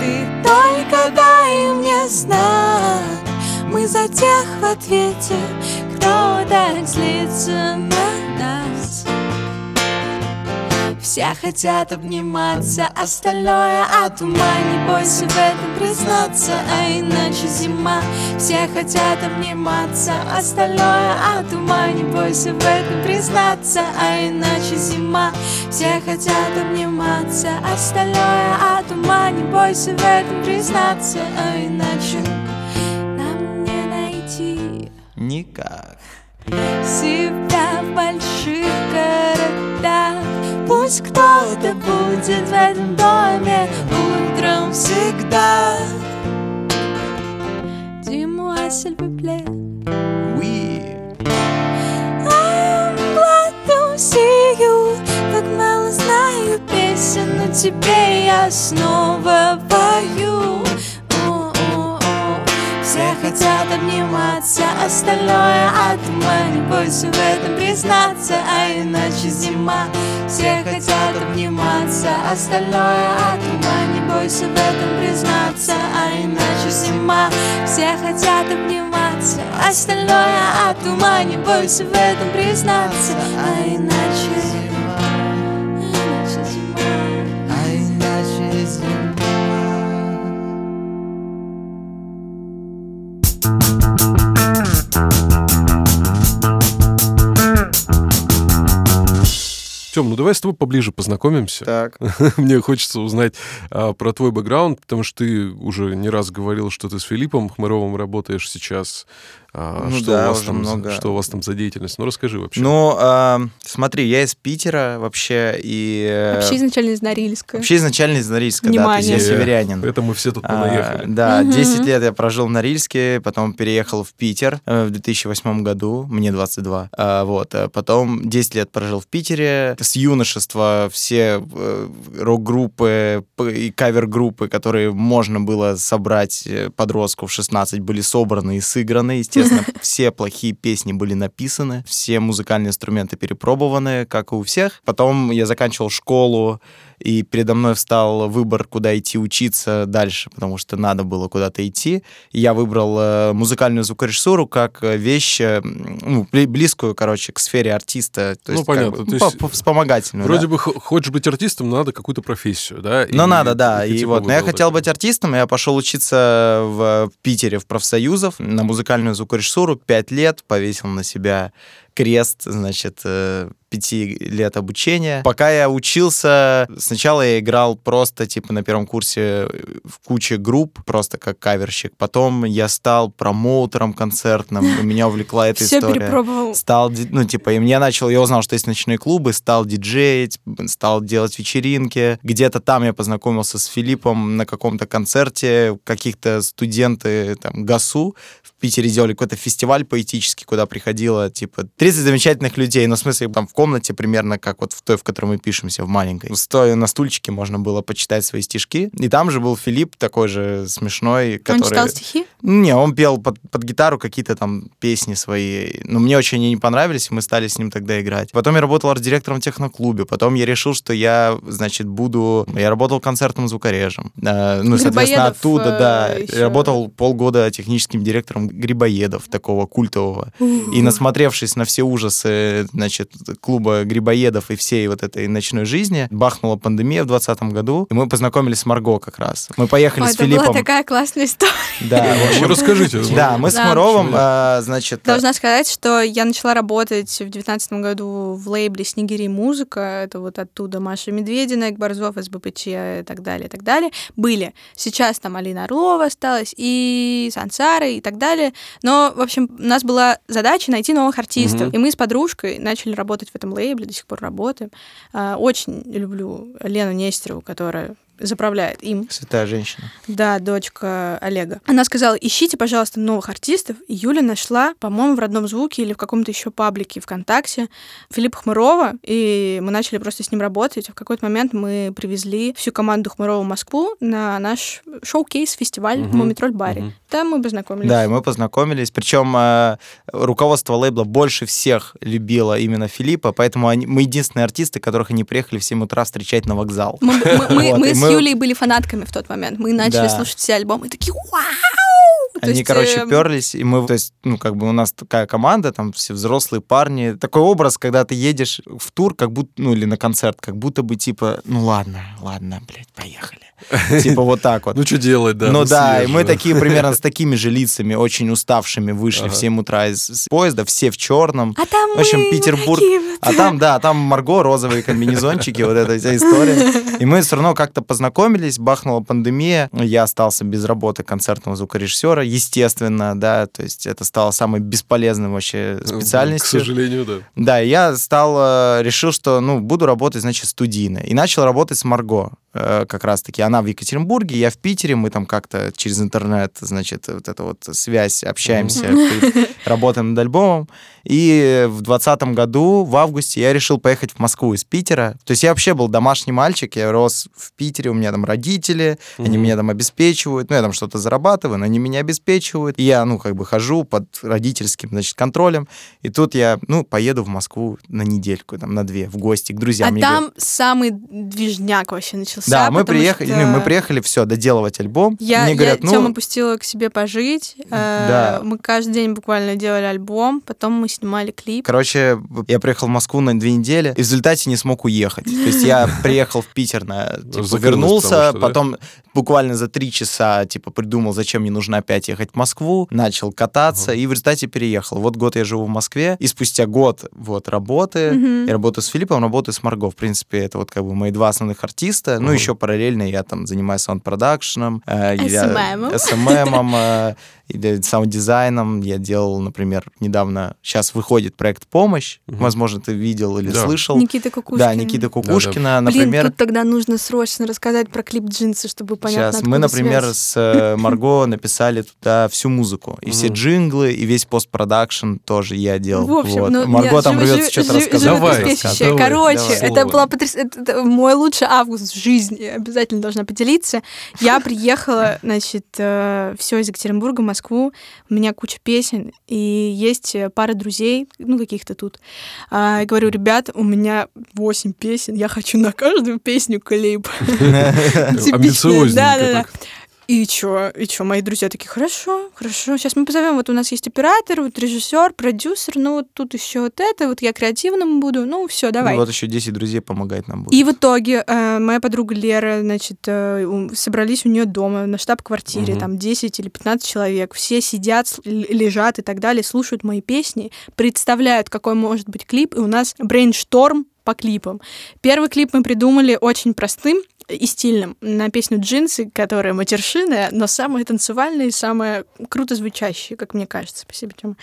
Ты только дай мне знак. Мы за тех в ответе Кто так злится на нас все хотят обниматься, остальное от ума Не бойся в этом признаться, а иначе зима. Все хотят обниматься, остальное от ума Не бойся в этом признаться, а иначе зима. Все хотят обниматься, остальное от ума Не бойся в этом признаться, а иначе нам не найти. Никак. себя в больших Пусть кто-то будет в этом доме утром всегда. Dis-moi s'il vous plaît Oui. I'm glad to see you Так мало знаю песен, но тебе я снова пою хотят обниматься, остальное от Не бойся в этом признаться, а иначе зима. Все хотят обниматься, остальное от Не бойся в этом признаться, а иначе зима. Все хотят обниматься, остальное от Не бойся в этом признаться, а иначе Иначе Тем, ну давай с тобой поближе познакомимся. Так. Мне хочется узнать а, про твой бэкграунд, потому что ты уже не раз говорил, что ты с Филиппом Хмыровым работаешь сейчас. А, Ну что, да, у вас там, много. что у вас там за деятельность? Ну расскажи вообще. Ну, а, смотри, я из Питера вообще, и... э, Вообще изначально из Норильска. Вообще изначально из Норильска, да, то есть я Внимание. северянин. Это мы все тут А, понаехали. да, Мгм. 10 лет я прожил в Норильске, потом переехал в Питер э, в 2008 году, мне 22. А, вот, а потом 10 лет прожил в Питере. С юношества все э, рок-группы и кавер-группы, которые можно было собрать э, подростков в 16, были собраны и сыграны. Естественно, все плохие песни были написаны, все музыкальные инструменты перепробованы, как и у всех. Потом я заканчивал школу, и передо мной встал выбор, куда идти учиться дальше, потому что надо было куда-то идти. И я выбрал э, музыкальную звукорежиссуру как э, вещь, э, ну, бли- близкую, короче, к сфере артиста. То Ну, есть, как понятно, бы, то по- есть по- вспомогательную. Вроде да. бы хочешь быть артистом, но надо какую-то профессию, да? Ну, И надо, да. И типа вот. Но я хотел быть артистом, и я пошел учиться в, в Питере в профсоюзов на музыкальную звукорежиссуру. Пять лет повесил на себя крест, значит, э, пяти лет обучения. Пока я учился, сначала я играл просто, типа, на первом курсе э, в куче групп, просто как каверщик. Потом я стал промоутером концертным, и меня увлекла эта Все история перепробовал. стал, ну, типа, и я начал, я узнал, что есть ночные клубы, стал диджеить, стал делать вечеринки. Где-то там я познакомился с Филиппом на каком-то концерте, каких-то студенты, там, ГАСУ в Питере делали какой-то фестиваль поэтический, куда приходило, типа, 30 замечательных людей, ну, в смысле, там, в комнате примерно как вот в той, в которой мы пишемся, в маленькой. Стоя на стульчике, можно было почитать свои стишки. И там же был Филипп, такой же смешной, Он который... читал стихи? Не, он пел под, под гитару какие-то там песни свои. Но мне очень они не понравились, и мы стали с ним тогда играть. Потом я работал арт-директором в техноклубе. Потом я решил, что я, значит, буду... Я работал концертным звукорежем. Э, ну, соответственно, Грибоедов, оттуда, э, да. ещё. Я работал полгода техническим директором Грибоедов, такого культового. И насмотревшись на все ужасы, значит, клуба грибоедов и всей вот этой ночной жизни. Бахнула пандемия в 2020 году, и мы познакомились с Марго как раз. Мы поехали Ой, с это Филиппом. была такая классная история. Да, в общем, Расскажите. да, мы с Да. Маровым, а, значит, Должна сказать, что я начала работать в девятнадцатом году в лейбле «Снегири музыка». Это вот оттуда Маша Медведина, Борзов, СБПЧ и так далее, и так далее. Были. Сейчас там Алина Орлова осталась, и Сансара, и так далее. Но, в общем, у нас была задача найти новых артистов. И мы с подружкой начали работать в этом лейбле, до сих пор работаем. А, Очень люблю Лену Нестерову, которая заправляет им. святая женщина. Да, дочка Олега. Она сказала, ищите, пожалуйста, новых артистов. И Юля нашла, по-моему, в родном звуке или в каком-то еще паблике ВКонтакте Филиппа Хмырова, и мы начали просто с ним работать. В какой-то момент мы привезли всю команду Хмырова в Москву на наш шоу-кейс-фестиваль в Мгм. Мумитроль-баре. Мгм. Там мы познакомились. Да, и мы познакомились. Причем э, руководство лейбла больше всех любило именно Филиппа, поэтому они, мы единственные артисты, которых они приехали в 7 утра встречать на вокзал. Мы, мы- мы- Вот, мы и с мы- Юлей были фанатками в тот момент. Мы начали Да. слушать все альбомы и такие «Вау!» То Они, есть, короче, эм, перлись, и мы, то есть, ну, как бы у нас такая команда, там все взрослые парни. Такой образ, когда ты едешь в тур, как будто, ну, или на концерт, как будто бы, типа, ну, ладно, ладно, блядь, поехали. Типа вот так вот. Ну, что делать, да? Ну да, и мы такие примерно с такими же лицами, очень уставшими, вышли в 7 утра из, поезда, все в черном. А там В общем, Петербург. А там, да, там Марго, розовые комбинезончики, вот эта вся история. И мы все равно как-то познакомились, бахнула пандемия. Я остался без работы концертного звукорежиссера, естественно, да, то есть это стало самой бесполезной вообще К специальностью. сожалению, да. Да, я стал, э, решил, что, ну, буду работать, значит, студийно. И начал работать с Марго, э, как раз-таки. Она в Екатеринбурге, я в Питере, мы там как-то через интернет, значит, вот эта вот связь, общаемся, работаем над альбомом. И в двадцатом году, в августе, я решил поехать в Москву из Питера. То есть я вообще был домашний мальчик, я рос в Питере, у меня там родители, они меня там обеспечивают, ну, я там что-то зарабатываю, но они меня обеспечивают. И я, ну, как бы хожу под родительским, значит, контролем. И тут я, ну, поеду в Москву на недельку, там, на две, в гости к друзьям. А там самый движняк вообще начался. да, мы приехали, что не, мы приехали, все, доделывать альбом. Я, Мне говорят, я ну, Тёму пустила к себе пожить. э, Да. Мы каждый день буквально делали альбом, потом мы снимали клип. короче, я приехал в Москву на две недели, и в результате не смог уехать. То есть я приехал в Питер, на, типа, вернулся, да? потом буквально за три часа, типа, придумал, зачем мне нужно опять ехать в Москву, начал кататься, и в результате переехал. Вот год я живу в Москве, и спустя год вот работы, я работаю с Филиппом, работаю с Марго. В принципе, это вот как бы мои два основных артиста. Ну, еще параллельно я там занимаюсь саунд-продакшеном, я-. SMM, э, или саунд-дизайном. Я делал, например, недавно, сейчас выходит проект «Помощь». Мгм. Возможно, ты видел или Да. слышал. Никита Кукушкин. Да, Никита Кукушкина, например. Блин, тут тогда нужно срочно рассказать про клип «Джинсы», чтобы понятно, Сейчас мы, например, связь. с э, Марго написали туда всю музыку. И все Мгм. джинглы, и весь постпродакшн тоже я делал. В общем, Вот. ну, Марго нет, там живо- рвется живо- что-то рассказать. Давай, Короче, давай. это была потряс... это- это мой лучший август в жизни. Обязательно должна поделиться. Я приехала, значит, все из Екатеринбурга в Москву. У меня куча песен, и есть э, пара друзей, ну, каких-то тут. А, Я говорю, ребят, у меня 8 песен, я хочу на каждую песню клип. Амбициозненько да-да-да. так. И чё, и чё, мои друзья такие, хорошо, хорошо, сейчас мы позовем, вот у нас есть оператор, вот режиссер, продюсер, ну вот тут еще вот это, вот я креативным буду, ну все, давай. И вот еще 10 друзей помогать нам будут. И в итоге э, моя подруга Лера, значит, э, собрались у нее дома на штаб-квартире, Мгм. там 10 или 15 человек, все сидят, лежат и так далее, слушают мои песни, представляют, какой может быть клип, и у нас brainstorm по клипам. Первый клип мы придумали очень простым и стильным на песню «Джинсы», которая матершинная, но самая танцевальная и самая круто звучащая, как мне кажется. Спасибо, Тёма.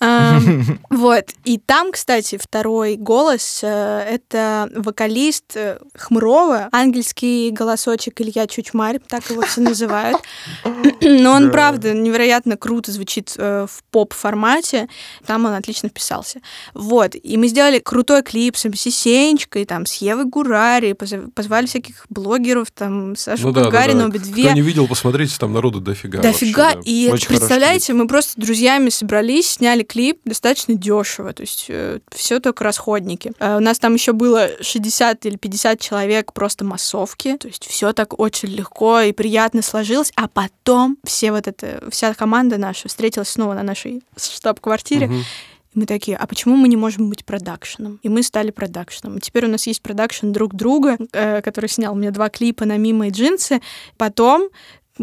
Вот. И там, кстати, второй голос э, — это вокалист э, Хмурова, ангельский голосочек Илья Чучмарь, так его все называют. Но он, Да. правда, невероятно круто звучит э, в поп-формате. Там он отлично вписался. Вот. И мы сделали крутой клип с МС Сенечкой, там, с Евой Гурари, позв- позвали всяких блогеров, там, Сашу Ну да, да, Гагарину, да. Бедве. Кто не видел, посмотрите, там народу дофига. Дофига. вообще, да. И Очень представляете, мы просто с друзьями собрались, сняли клип достаточно дешево. То есть все только расходники. Э, у нас там еще было 60 или 50 человек просто массовки. То есть все так очень легко и приятно сложилось. А потом все вот это, вся команда наша встретилась снова на нашей штаб-квартире. Мгм. И мы такие, а почему мы не можем быть продакшеном? И мы стали продакшеном. Теперь у нас есть продакшн друг друга, э, который снял мне два клипа на «Мимо» и «Джинсы». Потом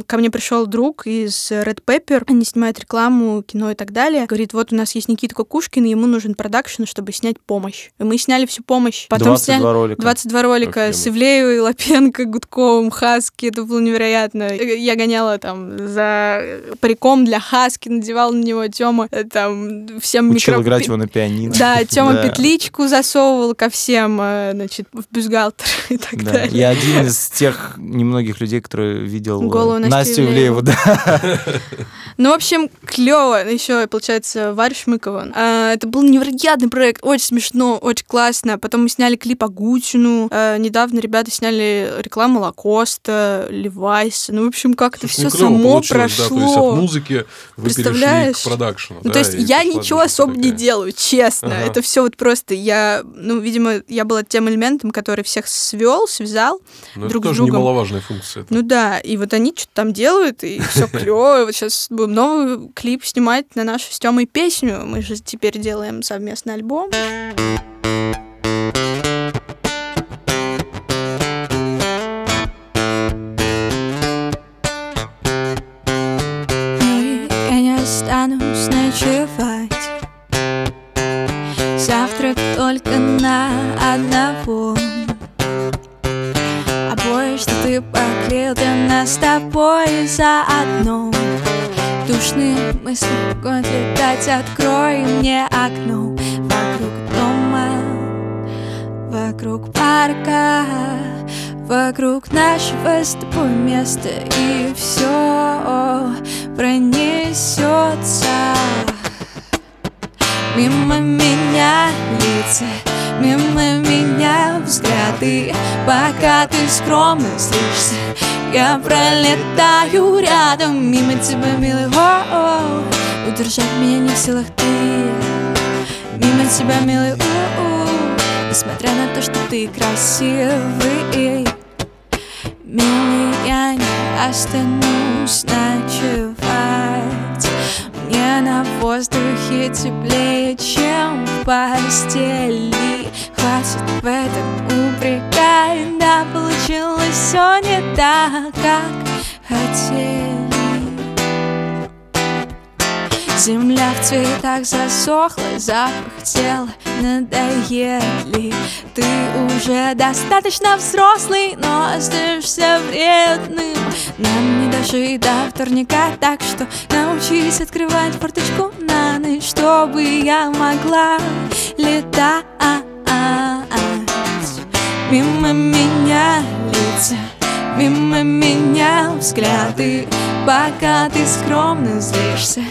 ко мне пришел друг из Red Pepper, они снимают рекламу, кино и так далее. Говорит, вот у нас есть Никита Кукушкин, ему нужен продакшн, чтобы снять помощь. И мы сняли всю помощь. Потом 22 сняли ролика. 22 ролика с Ивлеевой, Лапенко, Гудковым, Хаски. Это было невероятно. Я гоняла там за париком для Хаски, надевала на него Тёма э, там всем Учил микро... играть его на пианино. Да, Тёма да. петличку засовывал ко всем, э, значит, в бюстгальтер и так да. далее. Я один из тех немногих людей, которые видел Голову Настю Ивлееву, да. Ну, в общем, клево. Еще, получается, Варя Шмыкова. А, это был невероятный проект, очень смешно, очень классно. Потом мы сняли клип Агутину. А, недавно ребята сняли рекламу Лакоста, Левайса. Ну, в общем, как-то все само прошло. Да, то есть от музыки вы Представляешь? к продакшену. Ну, да, то есть я ничего особо такая. не делаю, честно. Ага. Это все вот просто я, ну, видимо, я была тем элементом, который всех свел, связал Но друг это тоже с другом. немаловажная функция. Это. Ну да, и вот они что-то там делают, и все клево. Вот сейчас будем новый клип снимать на нашу с Тёмой песню. Мы же теперь делаем совместный альбом. Нашего с места И все пронесется Мимо меня лица Мимо меня взгляды Пока ты скромно слышишься Я пролетаю рядом Мимо тебя, милый о -о. Удержать меня не в силах ты Мимо тебя, милый у -у. Несмотря на то, что ты красивый Милый, я не останусь ночевать. Мне на воздухе теплее, чем в постели. Хватит в этом упрекать. Да, получилось все не так, как хотели Земля в цветах засохла, запах тела надоели. Ты уже достаточно взрослый, но остаешься вредным. Нам не дожить до вторника, так что научись открывать форточку на ночь Чтобы я могла летать. Мимо меня лица, мимо меня взгляды. Пока ты скромно злишься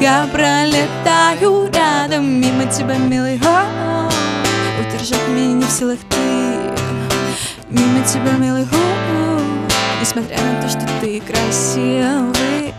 я пролетаю рядом мимо тебя, милый Удержать меня не в силах ты. Мимо тебя, милый Несмотря на то, что ты красивый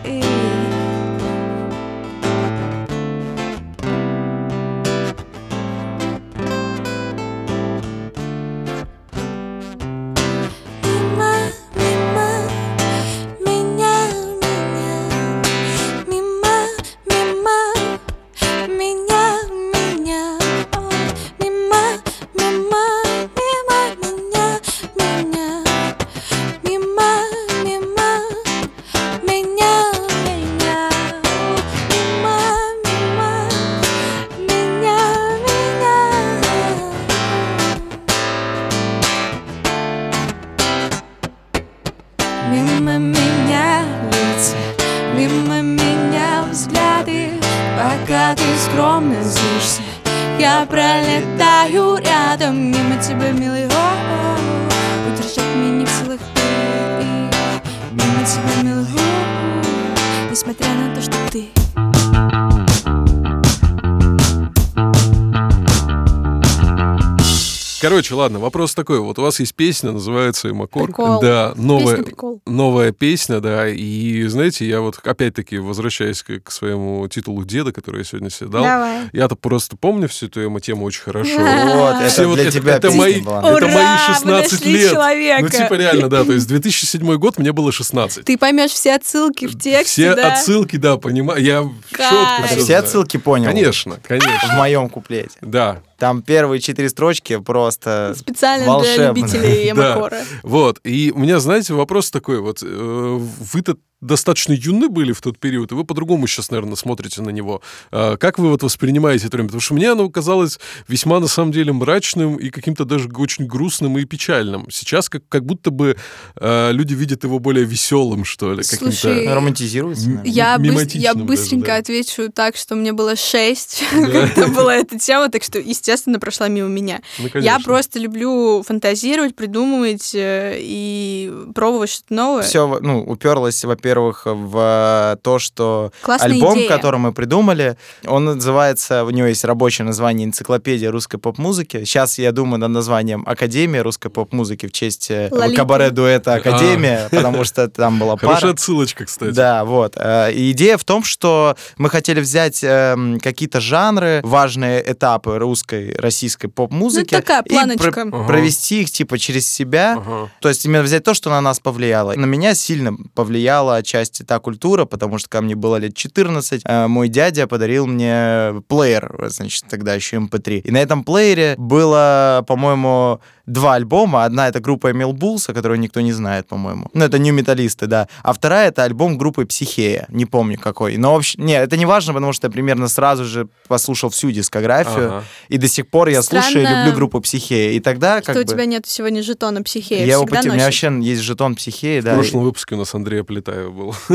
Короче, ладно, вопрос такой. Вот у вас есть песня, называется «Имакор». Прикол. Да, новая, Песня прикол. Новая песня, да. И, знаете, я вот опять-таки возвращаясь к, к своему титулу деда, который я сегодня себе дал. Давай. Я-то просто помню всю эту тему очень хорошо. Вот, это Все вот для это- тебя это песня мои- была. это Ура, мои мы 16 нашли лет. человека. Ну, типа реально, да. То есть 2007 год мне было 16. Ты поймешь все отсылки в тексте, Все да? отсылки, да, понимаю. Я четко А все знаю. отсылки понял? Конечно, В конечно. моем куплете. Да, Там первые четыре строчки просто Специально для волшебные. любителей Да. Ямакора. Вот. И у меня, знаете, вопрос такой. Вот э, вы-то достаточно юны были в тот период, и вы по-другому сейчас, наверное, смотрите на него. А Как вы вот воспринимаете это время? Потому что мне оно казалось весьма, на самом деле, мрачным и каким-то даже очень грустным и печальным. Сейчас как, как будто бы э, люди видят его более веселым, что ли. Слушай, романтизируется, наверное. Я, быс- я даже, быстренько да. отвечу так, что мне было шесть, Да. когда была эта тема, так что, естественно, прошла мимо меня. Ну, Я просто люблю фантазировать, придумывать э, и пробовать что-то новое. Все, ну, уперлось, во-первых, в то, что Классная альбом, идея. который мы придумали, он называется, у него есть рабочее название «Энциклопедия русской поп-музыки». Сейчас, я думаю, над названием «Академия русской поп-музыки» в честь э, Лолиты. кабаре-дуэта «Академия», потому что там была Хорошая пара. отсылочка, кстати. Да, вот. Э, И идея в том, что мы хотели взять эм, какие-то жанры, важные этапы русской, российской поп-музыки. Ну, такая и планочка. Ага. провести их, типа, через себя. Ага. То есть именно взять то, что на нас повлияло. На меня сильно повлияла отчасти та культура, потому что ко мне было лет 14. э, Мой дядя подарил мне плеер, значит, тогда еще MP3. И на этом плеере было, по-моему, два альбома. Одна это группа Эмил Булса, которую никто не знает, по-моему. Ну, это не металлисты, да. А вторая это альбом группы Психея. Не помню какой. Но вообще, не, это не важно, потому что я примерно сразу же послушал всю дискографию. Ага. И до сих пор я слушаю и Странно, люблю группу Психея. И тогда как Что у бы... тебя нет сегодня жетона психея? Я его всегда потерял. У меня вообще есть жетон психеи, В да. прошлом выпуске у нас Андрей Плетаев был,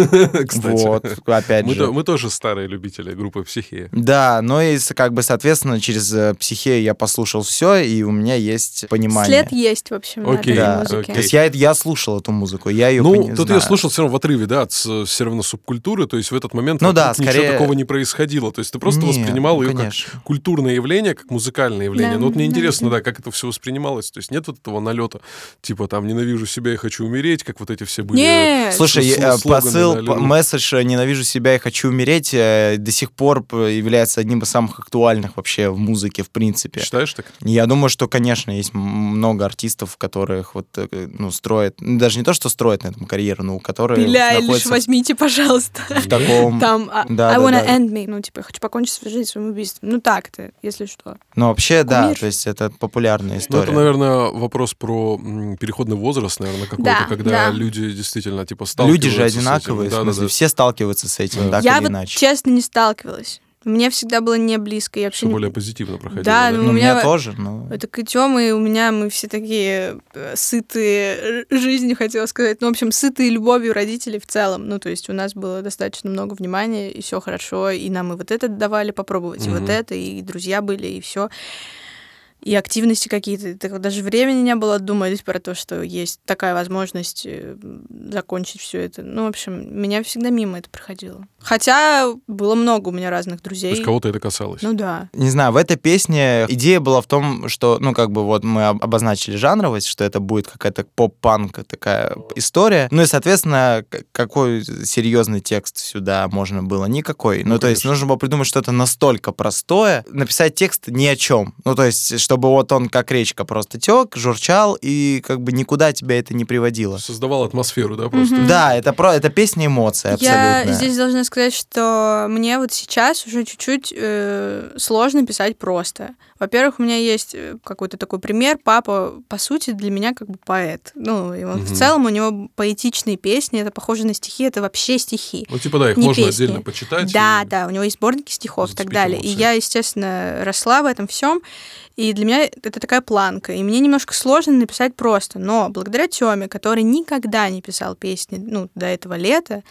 кстати. Вот, опять Мы, же. то- мы тоже старые любители группы «Психия». Да, ну и как бы, соответственно, через э, психею я послушал все, и у меня есть понимание. След есть, в общем, на Окей, этой Да, музыке. то есть я, я слушал эту музыку, я ее Ну, пони- тут знаю. я слушал все равно в отрыве, да, от все равно субкультуры, то есть в этот момент Ну да, ничего скорее- такого не происходило, то есть ты просто Не, воспринимал ну, ее как конечно. культурное явление, как музыкальное явление. Да, Но вот мне да, интересно, да. как это все воспринималось, то есть нет вот этого налета, типа там «ненавижу себя и хочу умереть», как вот эти все были. Нет. Слушай, э, посыл, месседж э, «Ненавижу себя и хочу умереть» э, до сих пор является одним из самых актуальных вообще в музыке, в принципе. Считаешь так? Я думаю, что, конечно, есть много артистов, которых вот, э, ну, строят, ну, даже не то, что строят на этом карьеру, но которые Билли Айлиш, находятся возьмите, пожалуйста. в таком... Там а, Да, I да, wanna да. end me, ну, типа, я хочу покончить свою жизнь своим убийством. Ну, так-то, если что. Ну, вообще, да, Кумир. то есть это популярная Ну, история. это, наверное, вопрос про переходный возраст, наверное, какой-то, Да, когда да. люди действительно, типа, Люди же сталкиваются с этим. одинаковые, в Да-да-да. смысле, все сталкиваются с этим, Да. так я или вот, иначе. честно, не сталкивалась. Мне всегда было не близко. Я вообще Всё не- более позитивно проходило. Да, Ну, ну, у у меня меня- тоже, но... Это Тёмы, у меня мы все такие э, сытые жизнью, хотела сказать. Ну, в общем, сытые любовью родителей в целом. Ну, то есть у нас было достаточно много внимания, и все хорошо, и нам и вот это давали попробовать, и Мгм. вот это, и друзья были, и все. И активности какие-то. Так вот даже времени не было думать про то, что есть такая возможность э, закончить все это. Ну, в общем, меня всегда мимо это проходило. Хотя было много у меня разных То друзей. есть кого-то это касалось. Ну да. Не знаю, в этой песне идея была в том, что, ну, как бы вот мы об- обозначили жанровость, что это будет какая-то поп-панк такая история. Ну и, соответственно, какой серьезный текст сюда можно было? Никакой. Ну, Ну, то есть нужно было придумать что-то настолько простое, написать текст ни о чем. Ну, то есть, чтобы вот он как речка просто тек, журчал, и как бы никуда тебя это не приводило. Создавал атмосферу, да, просто. Мгм. Да, это про это песня эмоций Я абсолютно. здесь должна сказать, что мне вот сейчас уже чуть-чуть э, сложно писать просто. Во-первых, у меня есть э, какой-то такой пример. Папа, по сути, для меня как бы поэт. Ну, и он в Мгм. целом у него поэтичные песни, это похоже на стихи, это вообще стихи. Ну, типа, да, их Не можно песни. отдельно почитать. Да, и- да, у него есть сборники стихов и так далее. И я, естественно, росла в этом всем. И для меня это такая планка. И мне немножко сложно написать просто. Но благодаря Тёме, который никогда не писал песни, ну, до этого лета,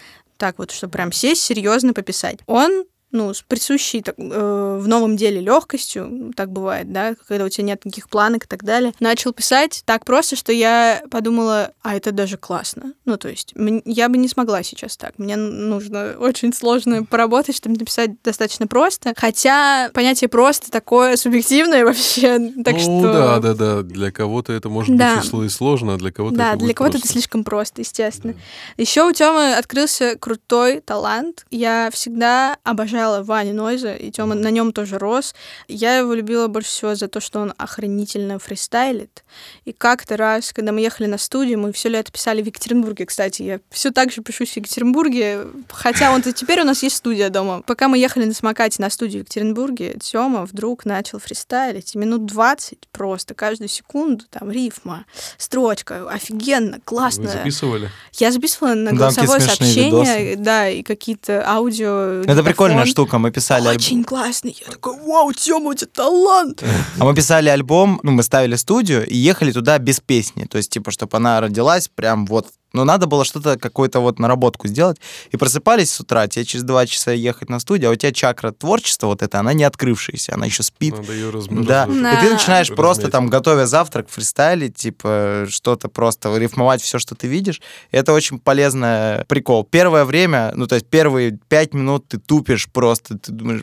так вот, чтобы прям сесть серьезно пописать, он ну, с присущей так, э, в новом деле легкостью, так бывает, да, когда у тебя нет никаких планок и так далее, начал писать так просто, что я подумала, а это даже классно. Ну, то есть я бы не смогла сейчас так. Мне нужно очень сложно поработать, чтобы написать достаточно просто. Хотя понятие просто такое субъективное вообще. Так ну, что... да, да, да. Для кого-то это может Да. быть и сложно, а для кого-то Да, для кого-то это слишком просто, естественно. Еще у Тёмы открылся крутой талант. Я всегда обожала Ваню Нойза, и Тёма на нем тоже рос. Я его любила больше всего за то, что он охранительно фристайлит. И как-то раз, когда мы ехали на студию, мы все лето писали в Екатеринбурге, кстати. Я все так же пишу в Екатеринбурге, хотя он теперь у нас есть студия дома. Пока мы ехали на самокате на студию в Екатеринбурге, Тёма вдруг начал фристайлить. И минут 20 просто, каждую секунду, там, рифма, строчка, офигенно, Вы классно. записывали? Я записывала на голосовое сообщение, да, и какие-то аудио. Это прикольная диктофон. Штука. Мы писали. Очень классный. Я такой, вау, Тёма, у тебя талант. А мы писали альбом, ну, мы ставили студию и ехали туда без песни. То есть, типа, чтобы она родилась прям вот но надо было что-то, какую-то вот наработку сделать. И просыпались с утра, тебе через два часа ехать на студию, а у тебя чакра творчества вот эта, она не открывшаяся, она еще спит. Надо ее раз... Да. Да. И ты начинаешь просто Размять. там, готовя завтрак, фристайлить, типа, что-то просто, рифмовать все, что ты видишь. Это очень полезный прикол. Первое время, ну, то есть первые пять минут ты тупишь просто, ты думаешь,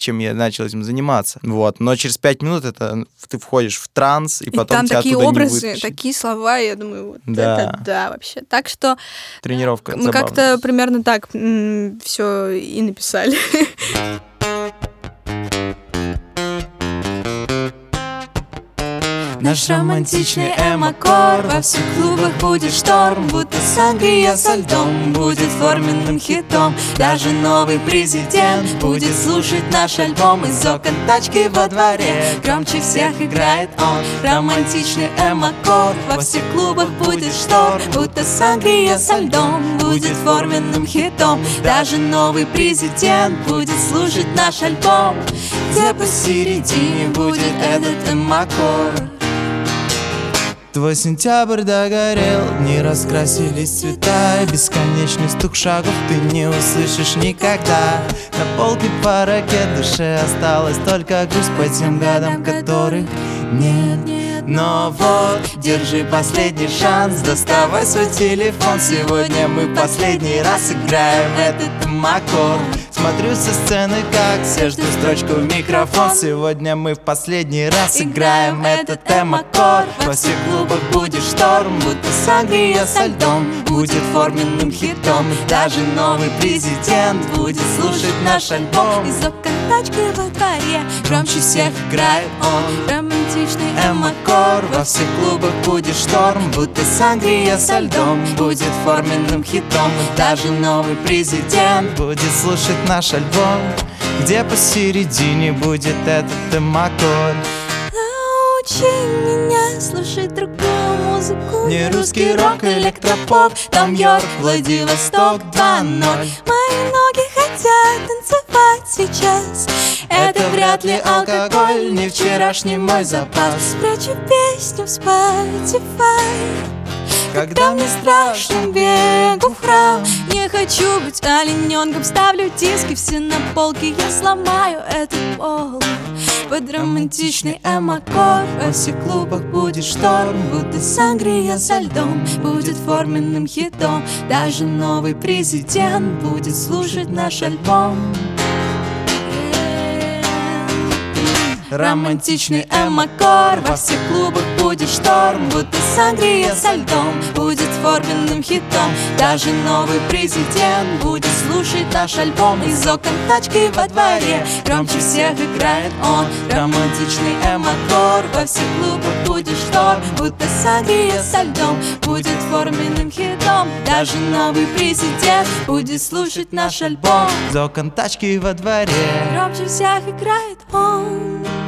«Бля, зачем я начал этим заниматься. Вот. Но через пять минут это ты входишь в транс, и И потом там тебя такие образы, такие слова, я думаю, вот Да. это да вообще. Так что Тренировка мы как-то примерно так все и написали. Наш романтичный эмо-кор Во всех клубах будет шторм Будто сангрия со льдом Будет форменным хитом. Даже новый президент Будет слушать наш альбом Из окон тачки во дворе. Громче всех играет он. Романтичный эмо-кор Во всех клубах будет шторм Будто сангрия со льдом Будет форменным хитом. Даже новый президент Будет слушать наш альбом. Где посередине будет этот эмо-кор Твой сентябрь догорел, не раскрасились цвета Бесконечный стук шагов ты не услышишь никогда. На полке по ракет душе осталась только грусть по тем годам, которых нет но вот, держи последний шанс Доставай свой телефон. Сегодня мы последний раз играем этот аккорд. Смотрю со сцены, как все ждут строчку в микрофон. Сегодня мы в последний раз играем этот эм-аккорд. Во всех клубах будет шторм, будто сангрия со льдом Будет форменным хитом. Даже новый президент будет слушать наш альбом. Из окон тачки во дворе Громче всех играет он Романтичный Эм-аккорд Во всех клубах будет шторм Будто сангрия со льдом. Будет форменным хитом Даже новый президент Будет слушать наш альбом. Где посередине будет этот эм-аккорд Научи меня слушать другую музыку. Не русский рок, электропоп. Там Йорк, Владивосток 2.0 Мои ноги хотят танцевать сейчас. Это вряд ли алкоголь Не вчерашний мой запас. Спрячу песню в Spotify Когда мне страшно бегу в храм. Не хочу быть олененком Ставлю диски все на полке Я сломаю этот пол. Под романтичный эм-аккорд Во всех клубах будет шторм. Будто сангрия со льдом Будет форменным хитом. Даже новый президент Будет слушать наш альбом. Романтичный эм-аккорд Во всех клубах будет шторм Будто сангрия со льдом Будет форменным хитом. Даже новый президент Будет слушать наш альбом Из окон тачки во дворе. Громче всех играет он Романтичный эм-аккорд Во всех клубах будет шторм Будто сангрия со льдом Будет форменным хитом. Даже новый президент Будет слушать наш альбом. Из окон тачки во дворе. Громче всех играет он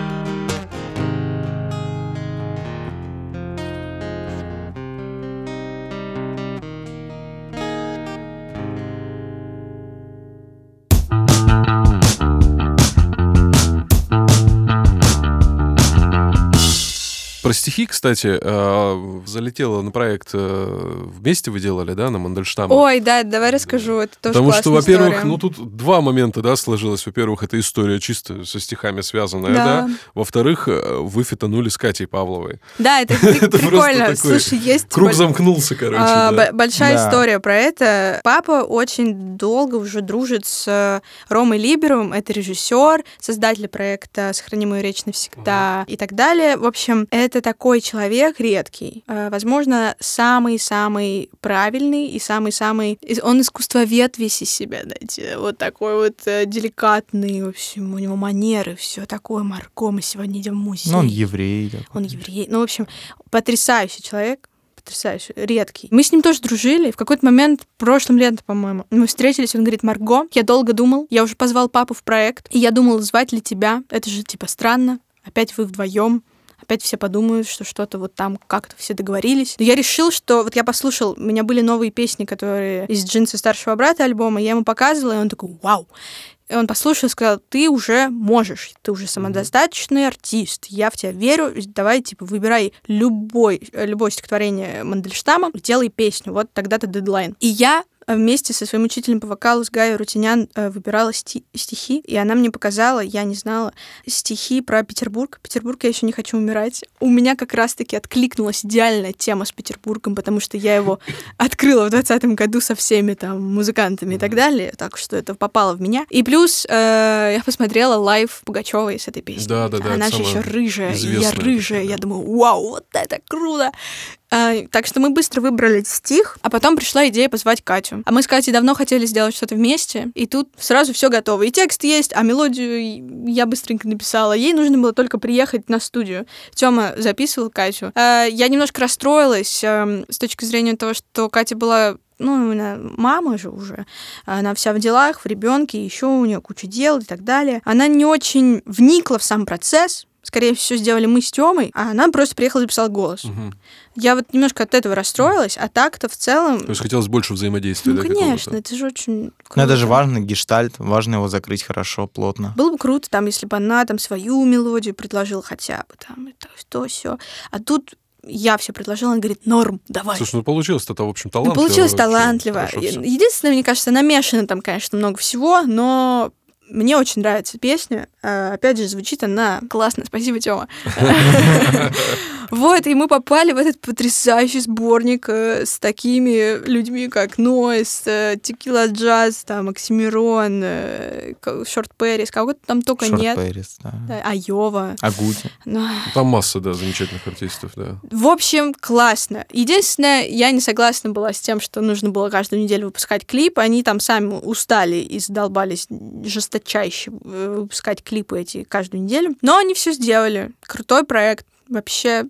Про стихи, кстати, э, залетела на проект э, вместе вы делали, да, на Мандельштама? Ой, да, давай расскажу, это тоже Потому что, во-первых, история. ну тут два момента, да, сложилось. Во-первых, это история чисто со стихами связанная, да. Да. Во-вторых, э, вы фитанули с Катей Павловой. Да, это, Это прикольно. такой Слушай, есть... Круг замкнулся, короче, А, да. б- Большая Да. история про это. Папа очень долго уже дружит с Ромой Либеровым. Это режиссер, создатель проекта «Сохрани мою речь навсегда» и так далее. В общем, это такой человек редкий. Э, Возможно, самый-самый правильный и самый-самый... Он искусствовед весь из себя, знаете. Вот такой вот э, деликатный, в общем, у него манеры, все такое. Марко, мы сегодня идем в музей. Ну, он еврей. такой. Он еврей. Ну, в общем, потрясающий человек. Потрясающий, редкий. Мы с ним тоже дружили. В какой-то момент, прошлым летом, по-моему, мы встретились, он говорит, Марго, я долго думал, я уже позвал папу в проект, и я думал, звать ли тебя. Это же, типа, странно. Опять вы вдвоем. Опять все подумают, что что-то вот там как-то все договорились. Но я решил, что вот я послушал, у меня были новые песни, которые из джинса старшего брата альбома, я ему показывала, и он такой, вау. И он послушал и сказал, ты уже можешь, ты уже самодостаточный артист, я в тебя верю, давай, типа, выбирай любой, э, любое стихотворение Мандельштама, делай песню, вот тогда-то дедлайн. И я вместе со своим учителем по вокалу с Гаей Арутюнян э, выбирала сти- стихи, и она мне показала, я не знала, стихи про Петербург. Петербург, я еще не хочу умирать. У меня как раз-таки откликнулась идеальная тема с Петербургом, потому что я его открыла в 2020 году со всеми там музыкантами и так далее, так что это попало в меня. И плюс э, я посмотрела live Пугачевой с этой песней. Да-да-да, Она это же еще рыжая, я рыжая, я да. думаю, вау, вот это круто! А, так что мы быстро выбрали стих, а потом пришла идея позвать Катю. А мы с Катей давно хотели сделать что-то вместе, и тут сразу все готово. И текст есть, а мелодию я быстренько написала. Ей нужно было только приехать на студию. Тёма записывал Катю. А, я немножко расстроилась эм, с точки зрения того, что Катя была ну, она мама же уже, она вся в делах, в ребенке, еще у нее куча дел и так далее. Она не очень вникла в сам процесс, скорее всего, сделали мы с Тёмой, а она просто приехала и записала голос. Мгм. Я вот немножко от этого расстроилась, а так-то в целом... То есть хотелось больше взаимодействия, Ну, да, конечно, это же очень Ну, это же круто. важный гештальт, важно его закрыть хорошо, плотно. Было бы круто, там, если бы она там свою мелодию предложила хотя бы, там, это, то, все. А тут я все предложила, она говорит, норм, давай. Слушай, ну получилось это, в общем, Ну, талантливо. получилось вообще. талантливо. Единственное, мне кажется, намешано там, конечно, много всего, но мне очень нравится песня. А, Опять же, звучит она классно. Спасибо, Тёма. Вот, и мы попали в этот потрясающий сборник э, с такими людьми, как Нойс, Текила Джаз, там, Оксимирон, э, Шорт Пэрис, кого-то там только Шорт нет. Пэрис, да. Да, Айова. Агути. Там масса, да, замечательных артистов, да. В общем, классно. Единственное, я не согласна была с тем, что нужно было каждую неделю выпускать клип. Они там сами устали и задолбались жесточайше э, выпускать клипы эти каждую неделю. Но они все сделали. Крутой проект. Вообще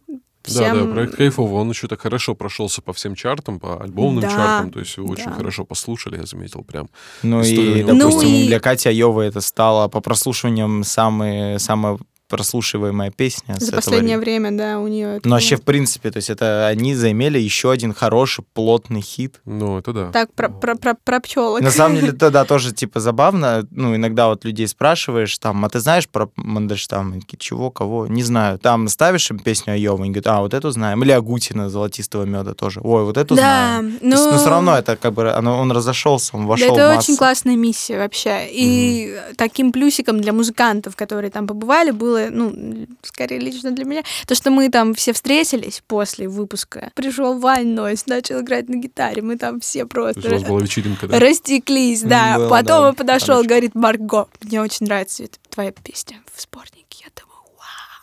всем... Да, да, проект кайфовый. Он еще так хорошо прошелся по всем чартам, по альбомным Да, чартам. То есть его очень да. хорошо послушали, я заметил прям. Ну и, него допустим, Ну и- для Кати Айовой это стало по прослушиваниям самые, самая прослушиваемая песня За этого последнее ре- время, да, у нее. Но вообще, в принципе, то есть это они заимели еще один хороший, плотный хит. Ну, это да. Так, про, про, про, про пчелок. На самом деле, тогда тоже, типа, забавно. Ну, иногда вот людей спрашиваешь, там, а ты знаешь про Мандельштам? Они такие, чего, кого? Не знаю. Там ставишь им песню Айова, они говорят, а, вот эту знаем. Или Агутина, Золотистого меда тоже. Ой, вот эту Да, знаем. ну... То есть, Но все равно это как бы, оно- он разошелся, он Да, вошел это в очень массу. классная миссия вообще. И таким плюсиком для музыкантов, которые там побывали, было, ну, скорее лично для меня, то, что мы там все встретились после выпуска. Пришел Вань Нойс, начал играть на гитаре, мы там все То есть у вас просто была вечеринка, да? растеклись, да. Было, Потом да, он подошел, хорошо. говорит, Марго, мне очень нравится твоя песня в сборнике.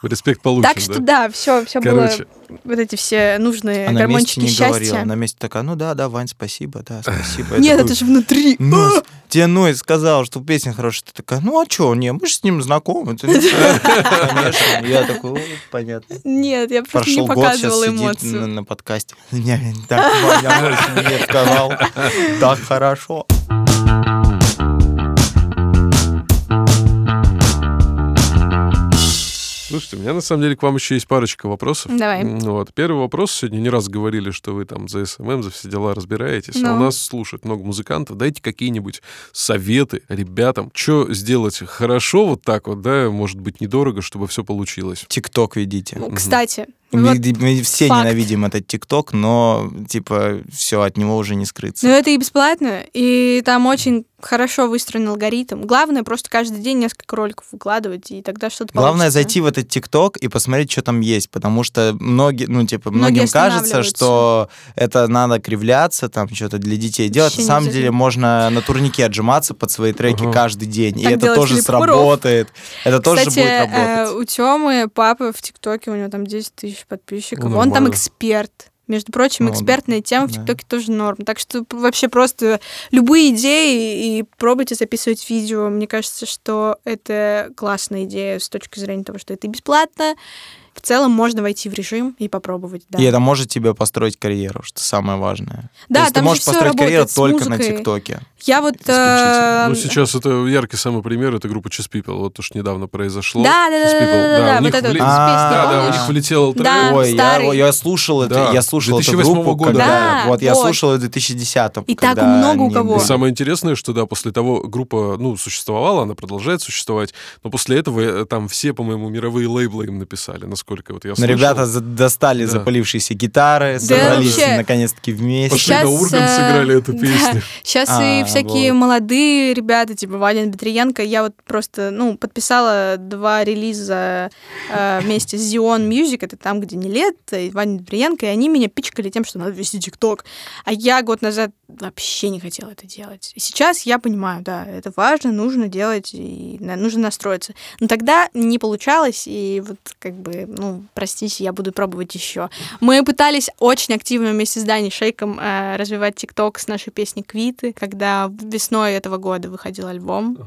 Респект получен, Так что да, все, все было, вот эти все нужные А на месте гармончики не счастья. говорила. На месте такая, ну да, да, Вань, спасибо, да, спасибо. Нет, это же внутри. Ну, тебе Noize сказал, что песня хорошая. Ты такая, ну а что, не, мы же с ним знакомы. Конечно. Я такой, «О, понятно. Нет, я просто не год, сейчас показывала эмоцию. на, подкасте. Не, не, так, Ваня Мой мне сказал, так хорошо. Слушайте, у меня на самом деле к вам еще есть парочка вопросов. Давай. Ну, Вот. Первый вопрос. Сегодня не раз говорили, что вы там за SMM, за все дела разбираетесь. А Ну. у нас слушают много музыкантов. Дайте какие-нибудь советы ребятам, что сделать хорошо вот так вот, да, может быть, недорого, чтобы все получилось. Тикток ведите. Ну, Кстати, Мы, Вот мы все факт. ненавидим этот ТикТок, но, типа, все, от него уже не скрыться. Но это и бесплатно, и там очень хорошо выстроен алгоритм. Главное просто каждый день несколько роликов выкладывать, и тогда что-то Главное получится. зайти в этот ТикТок и посмотреть, что там есть, потому что многие, ну, типа, Многие многим кажется, останавливаются. что это надо кривляться, там, что-то для детей делать. Вообще На не самом деле можно на турнике отжиматься под свои треки Ага. каждый день, и Так это делает тоже сработает. Это тоже Кстати, будет э, работать. у Тёмы папа в ТикТоке, у него там 10 тысяч подписчиков. Ну, Он там эксперт. Между прочим, Ну, экспертная тема в да. ТикТоке тоже норм. Так что вообще просто любые идеи и пробуйте записывать видео. Мне кажется, что это классная идея с точки зрения того, что это бесплатно. В целом можно войти в режим и попробовать. Да, И это может тебе построить карьеру, что самое важное. Да, То есть ты там же можешь всё построить карьеру только на. ТикТоке. Я вот... э, Ну, сейчас это яркий самый пример, это группа Chess People. Вот уж недавно произошло. Да, да, да, да, да, да, у них вот Да, да, у них влетел трек. Да. Ой, я, я слушал это, Да, я слушал эту 2008 группу, года. Да, вот я слушал в 2010 И так много у кого. Самое интересное, что да, после того группа, ну, существовала, она продолжает существовать, но после этого э, там все, по-моему, мировые лейблы им написали, насколько вот я Но слышал. ребята за- достали Да. запалившиеся гитары, собрались вообще. наконец-таки вместе. Пошли на Щас, Ургант, э, сыграли эту да. песню. Сейчас А, и всякие вот. молодые ребята, типа Ваня Дмитриенко, я вот просто, ну, подписала два релиза э, вместе с Zion Music, это там, где не лет, и Ваня Дмитриенко, и они меня пичкали тем, что надо вести ТикТок. А я год назад вообще не хотела это делать. И сейчас я понимаю, да, это важно, нужно делать, и нужно настроиться. Но тогда не получалось, и вот как бы, ну, простите, я буду пробовать еще. Мы пытались очень активно вместе с Даней Шейком э, развивать ТикТок с нашей песней «Квиты», когда весной этого года выходил альбом.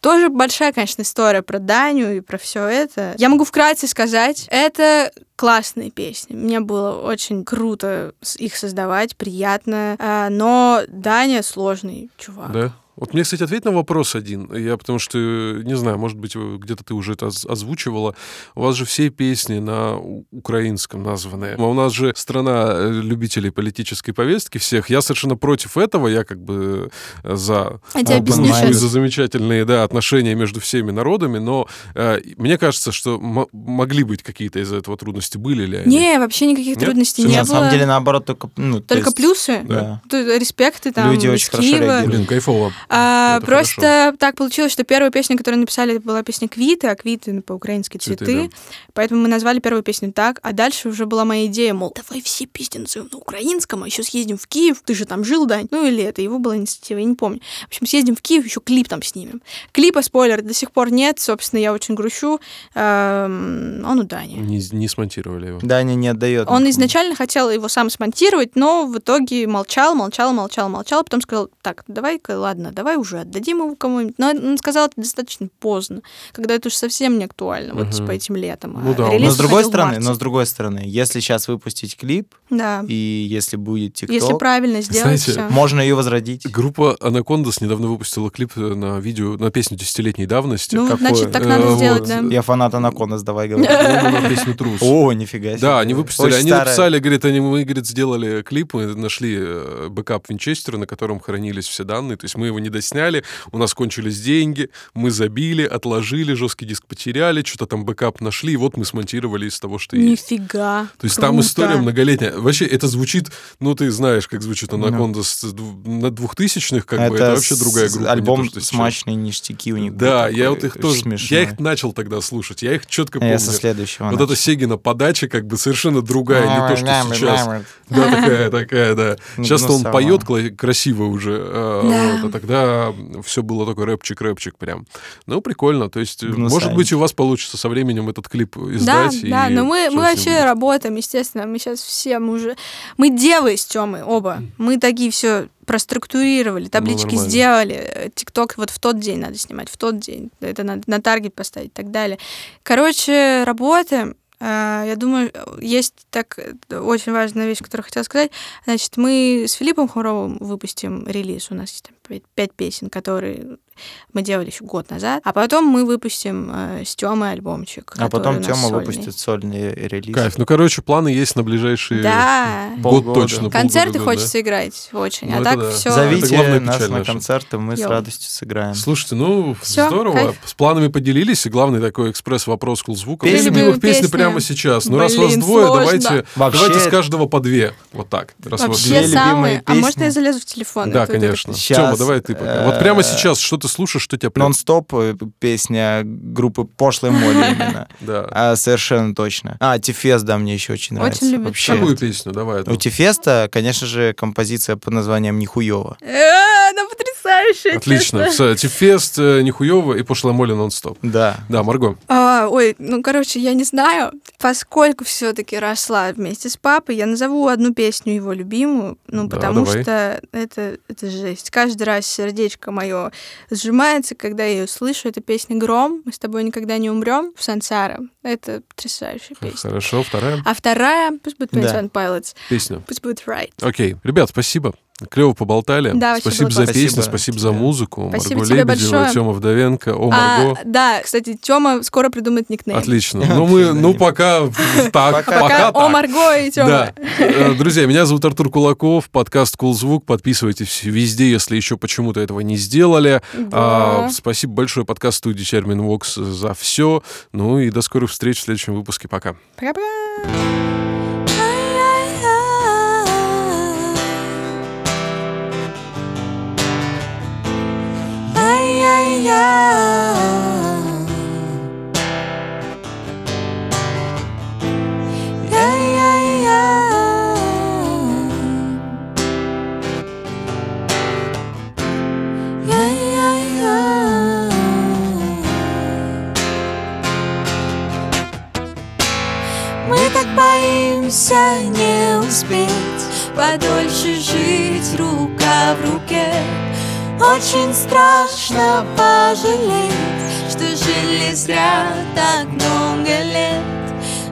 Тоже большая, конечно, история про Даню и про все это. Я могу вкратце сказать, это классные песни. Мне было очень круто их создавать, приятно. А, Но Даня сложный чувак. Да? Вот мне, кстати, ответь на вопрос один. Я потому что, не знаю, может быть, где-то ты уже это оз- озвучивала. У вас же все песни на украинском названы. А у нас же страна э, любителей политической повестки всех. Я совершенно против этого. Я как бы э, за А, щас. за замечательные да, отношения между всеми народами, но э, мне кажется, что м- могли быть какие-то из-за этого трудности. Были ли они? Не, вообще никаких Нет? трудностей Всё не на было. самом деле, наоборот, только... Ну, то Только есть, плюсы. Да. Респекты там Люди из очень хорошо Киева. реагируют. Блин, кайфово. А, просто так получилось, что первая песня, которую написали, это была песня «Квиты», а «Квиты» ну, по-украински Цветы, «Цветы». да. Поэтому мы назвали первую песню так, а дальше уже была моя идея, мол, давай все песни назовем на украинском, а еще съездим в Киев, ты же там жил, Дань? Ну или это его была инициатива, я не помню. В общем, съездим в Киев, еще клип там снимем. Клипа, спойлер, до сих пор нет, собственно, я очень грущу. Эм, Он у Дани. Не, не смонтировали его. Даня не отдает. Он никому. изначально хотел его сам смонтировать, но в итоге молчал, молчал, молчал, молчал, потом сказал, так, давай-ка, ладно, давай уже отдадим его кому-нибудь. Но он сказал это достаточно поздно, когда это уже совсем не актуально, вот типа этим летом. Ну а да, Но с другой стороны, но с другой стороны, если сейчас выпустить клип, Да. и если будет ТикТок, Если правильно сделать Знаете, всё. можно ее возродить. Группа Анакондас недавно выпустила клип э, на видео, на песню десятилетней давности. Ну, какое? значит, так Э, надо вот. сделать, да. Я фанат Анакондас, давай говори. По-моему, на песню «Трус». О, нифига себе. Да, они выпустили, они написали, говорит, они, мы, говорит, сделали клип, мы нашли э, backup Винчестера, на котором хранились все данные, то есть мы его не досняли, у нас кончились деньги, мы забили, отложили, жесткий диск потеряли, что-то там backup нашли, и вот мы смонтировали из того, что есть. Нифига. То есть там Круто. история многолетняя. Вообще это звучит, ну ты знаешь, как звучит Ну. Анакондас дву- на двухтысячных, как бы это вообще другая группа. не Альбом то, смачные ништяки у них. Да, такой, я вот их тоже, смешной. я их начал тогда слушать, я их четко А помню. Я со следующего Вот начал. эта Серегина подача как бы совершенно другая, не то, что сейчас. Да, такая, такая, да. Ну, Сейчас-то он поет красиво уже, а, Да. А тогда все было такой рэпчик-рэпчик прям. Ну, прикольно. То есть, э, Гнусавенький. может быть, у вас получится со временем этот клип Да, издать. да, и но мы, мы вообще будет. работаем, естественно, мы сейчас все, мы уже, мы девы с Тёмой оба, мы такие все проструктурировали, таблички Ну, нормально. сделали, ТикТок вот в тот день надо снимать, в тот день, это надо на таргет поставить и так далее. Короче, работаем. А, Я думаю, есть так э, очень важная вещь, которую хотела сказать. Значит, мы с Филиппом Хуровым выпустим релиз. У нас есть там пять, пять песен, которые Мы делали еще год назад. А потом мы выпустим э, с Тёмой альбомчик. А потом Тёма сольный. выпустит сольный релиз. Кайф. Ну, короче, планы есть на ближайшие Да. год Полгода. точно. Концерты полгода, да. хочется играть очень. Ну, а так да. все. Зовите нас на наша. концерты, мы с Йоу. радостью сыграем. Слушайте, ну, Всё, здорово. кайф. С планами поделились, и главный такой экспресс-вопрос Кулзвука. Песни. Любимых песни Песни. прямо сейчас. Ну, раз вас Блин, двое, сложно. давайте, Вообще- давайте с каждого по две. Вот так. Раз Вообще самые. А можно я залезу в телефон? Да, конечно. Щас, Тёма, давай ты пока. Вот э, прямо сейчас, что ты слушаешь, что тебя. Нон-стоп э, песня группы Пошлой Молли именно. Да. А, совершенно точно. А, Тифест, да, мне еще очень нравится. любит Вообще. Какую песню? Давай. У Тифеста, конечно же, композиция под названием «Нихуево». Э, Она потрясающая, Отлично. честно. Все, Тифест, Нихуёво и Пошлая Молли нон-стоп. Да. Да, Марго. А, ой, ну, короче, я не знаю, поскольку все-таки росла вместе с папой, я назову одну песню его любимую, ну, Да, потому давай. что это, это жесть. Каждый раз сердечко мое сжимается, когда я ее слышу. Это песня «Гром», «Мы с тобой никогда не умрем» в Сансара. Это потрясающая песня. Хорошо, вторая А вторая, пусть будет Да. 21 Pilots, песня. пусть будет Right. Окей. Ребят, спасибо. Клево поболтали. Да, спасибо за классно. песни, Спасибо за музыку. Спасибо Марго тебе Лебедева, большое. Тёма Вдовенко, о, А, Марго. да, кстати, Тёма скоро придумает никнейм. Отлично. Ну, мы, ну, пока так, Пока- о Марго и Тёма. Э, Друзья, меня зовут Артур Кулаков, подкаст Кул Звук. Подписывайтесь везде, если еще почему-то этого не сделали. А, спасибо большое подкаст студии Термин Вокс за все. Ну и до скорых встреч в следующем выпуске. Пока. Пока-пока. Мы так боимся не успеть Подольше жить рука в руке Очень страшно пожалеть Что жили зря так много лет.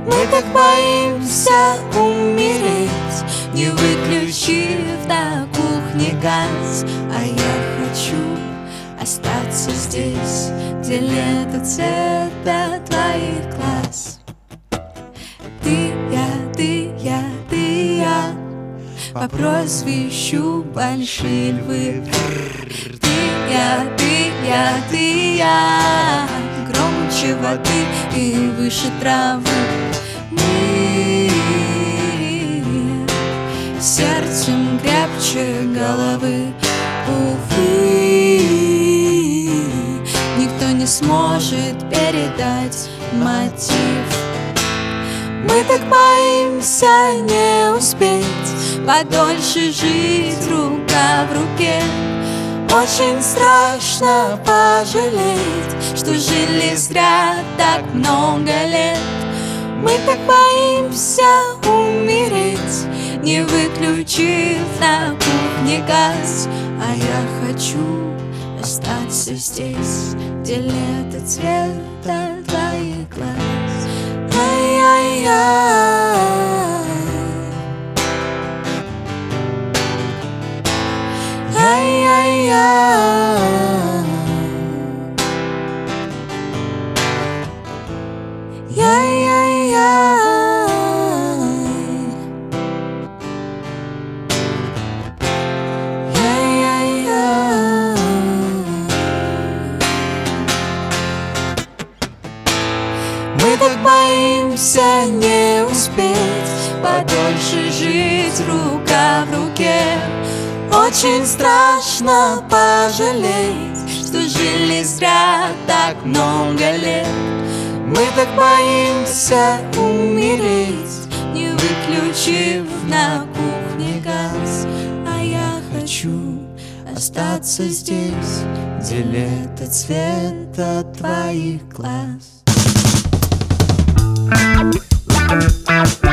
Мы так боимся умереть Не выключив на кухне газ. А я хочу остаться здесь Где лето цвета твоих глаз. Ты, я, По прозвищу Большие Львы Ты, я, ты, я, ты, я Громче воды и выше травы. Мы сердцем крепче головы. Увы, никто не сможет передать мотив. Мы так боимся не успеть Подольше жить рука в руке. Очень страшно пожалеть Что жили зря так много лет. Мы так боимся умереть Не выключив на кухне газ. А я хочу остаться здесь Где лето цвета твоих глаз. Ай-яй-яй. Яй-яй-яй. Яй-яй-яй. Мы так боимся не успеть Подольше жить рука в руке очень страшно пожалеть, что жили зря так много лет. Мы так боимся умереть, не выключив на кухне газ. А я хочу остаться здесь, где лето цвета твоих глаз. thank you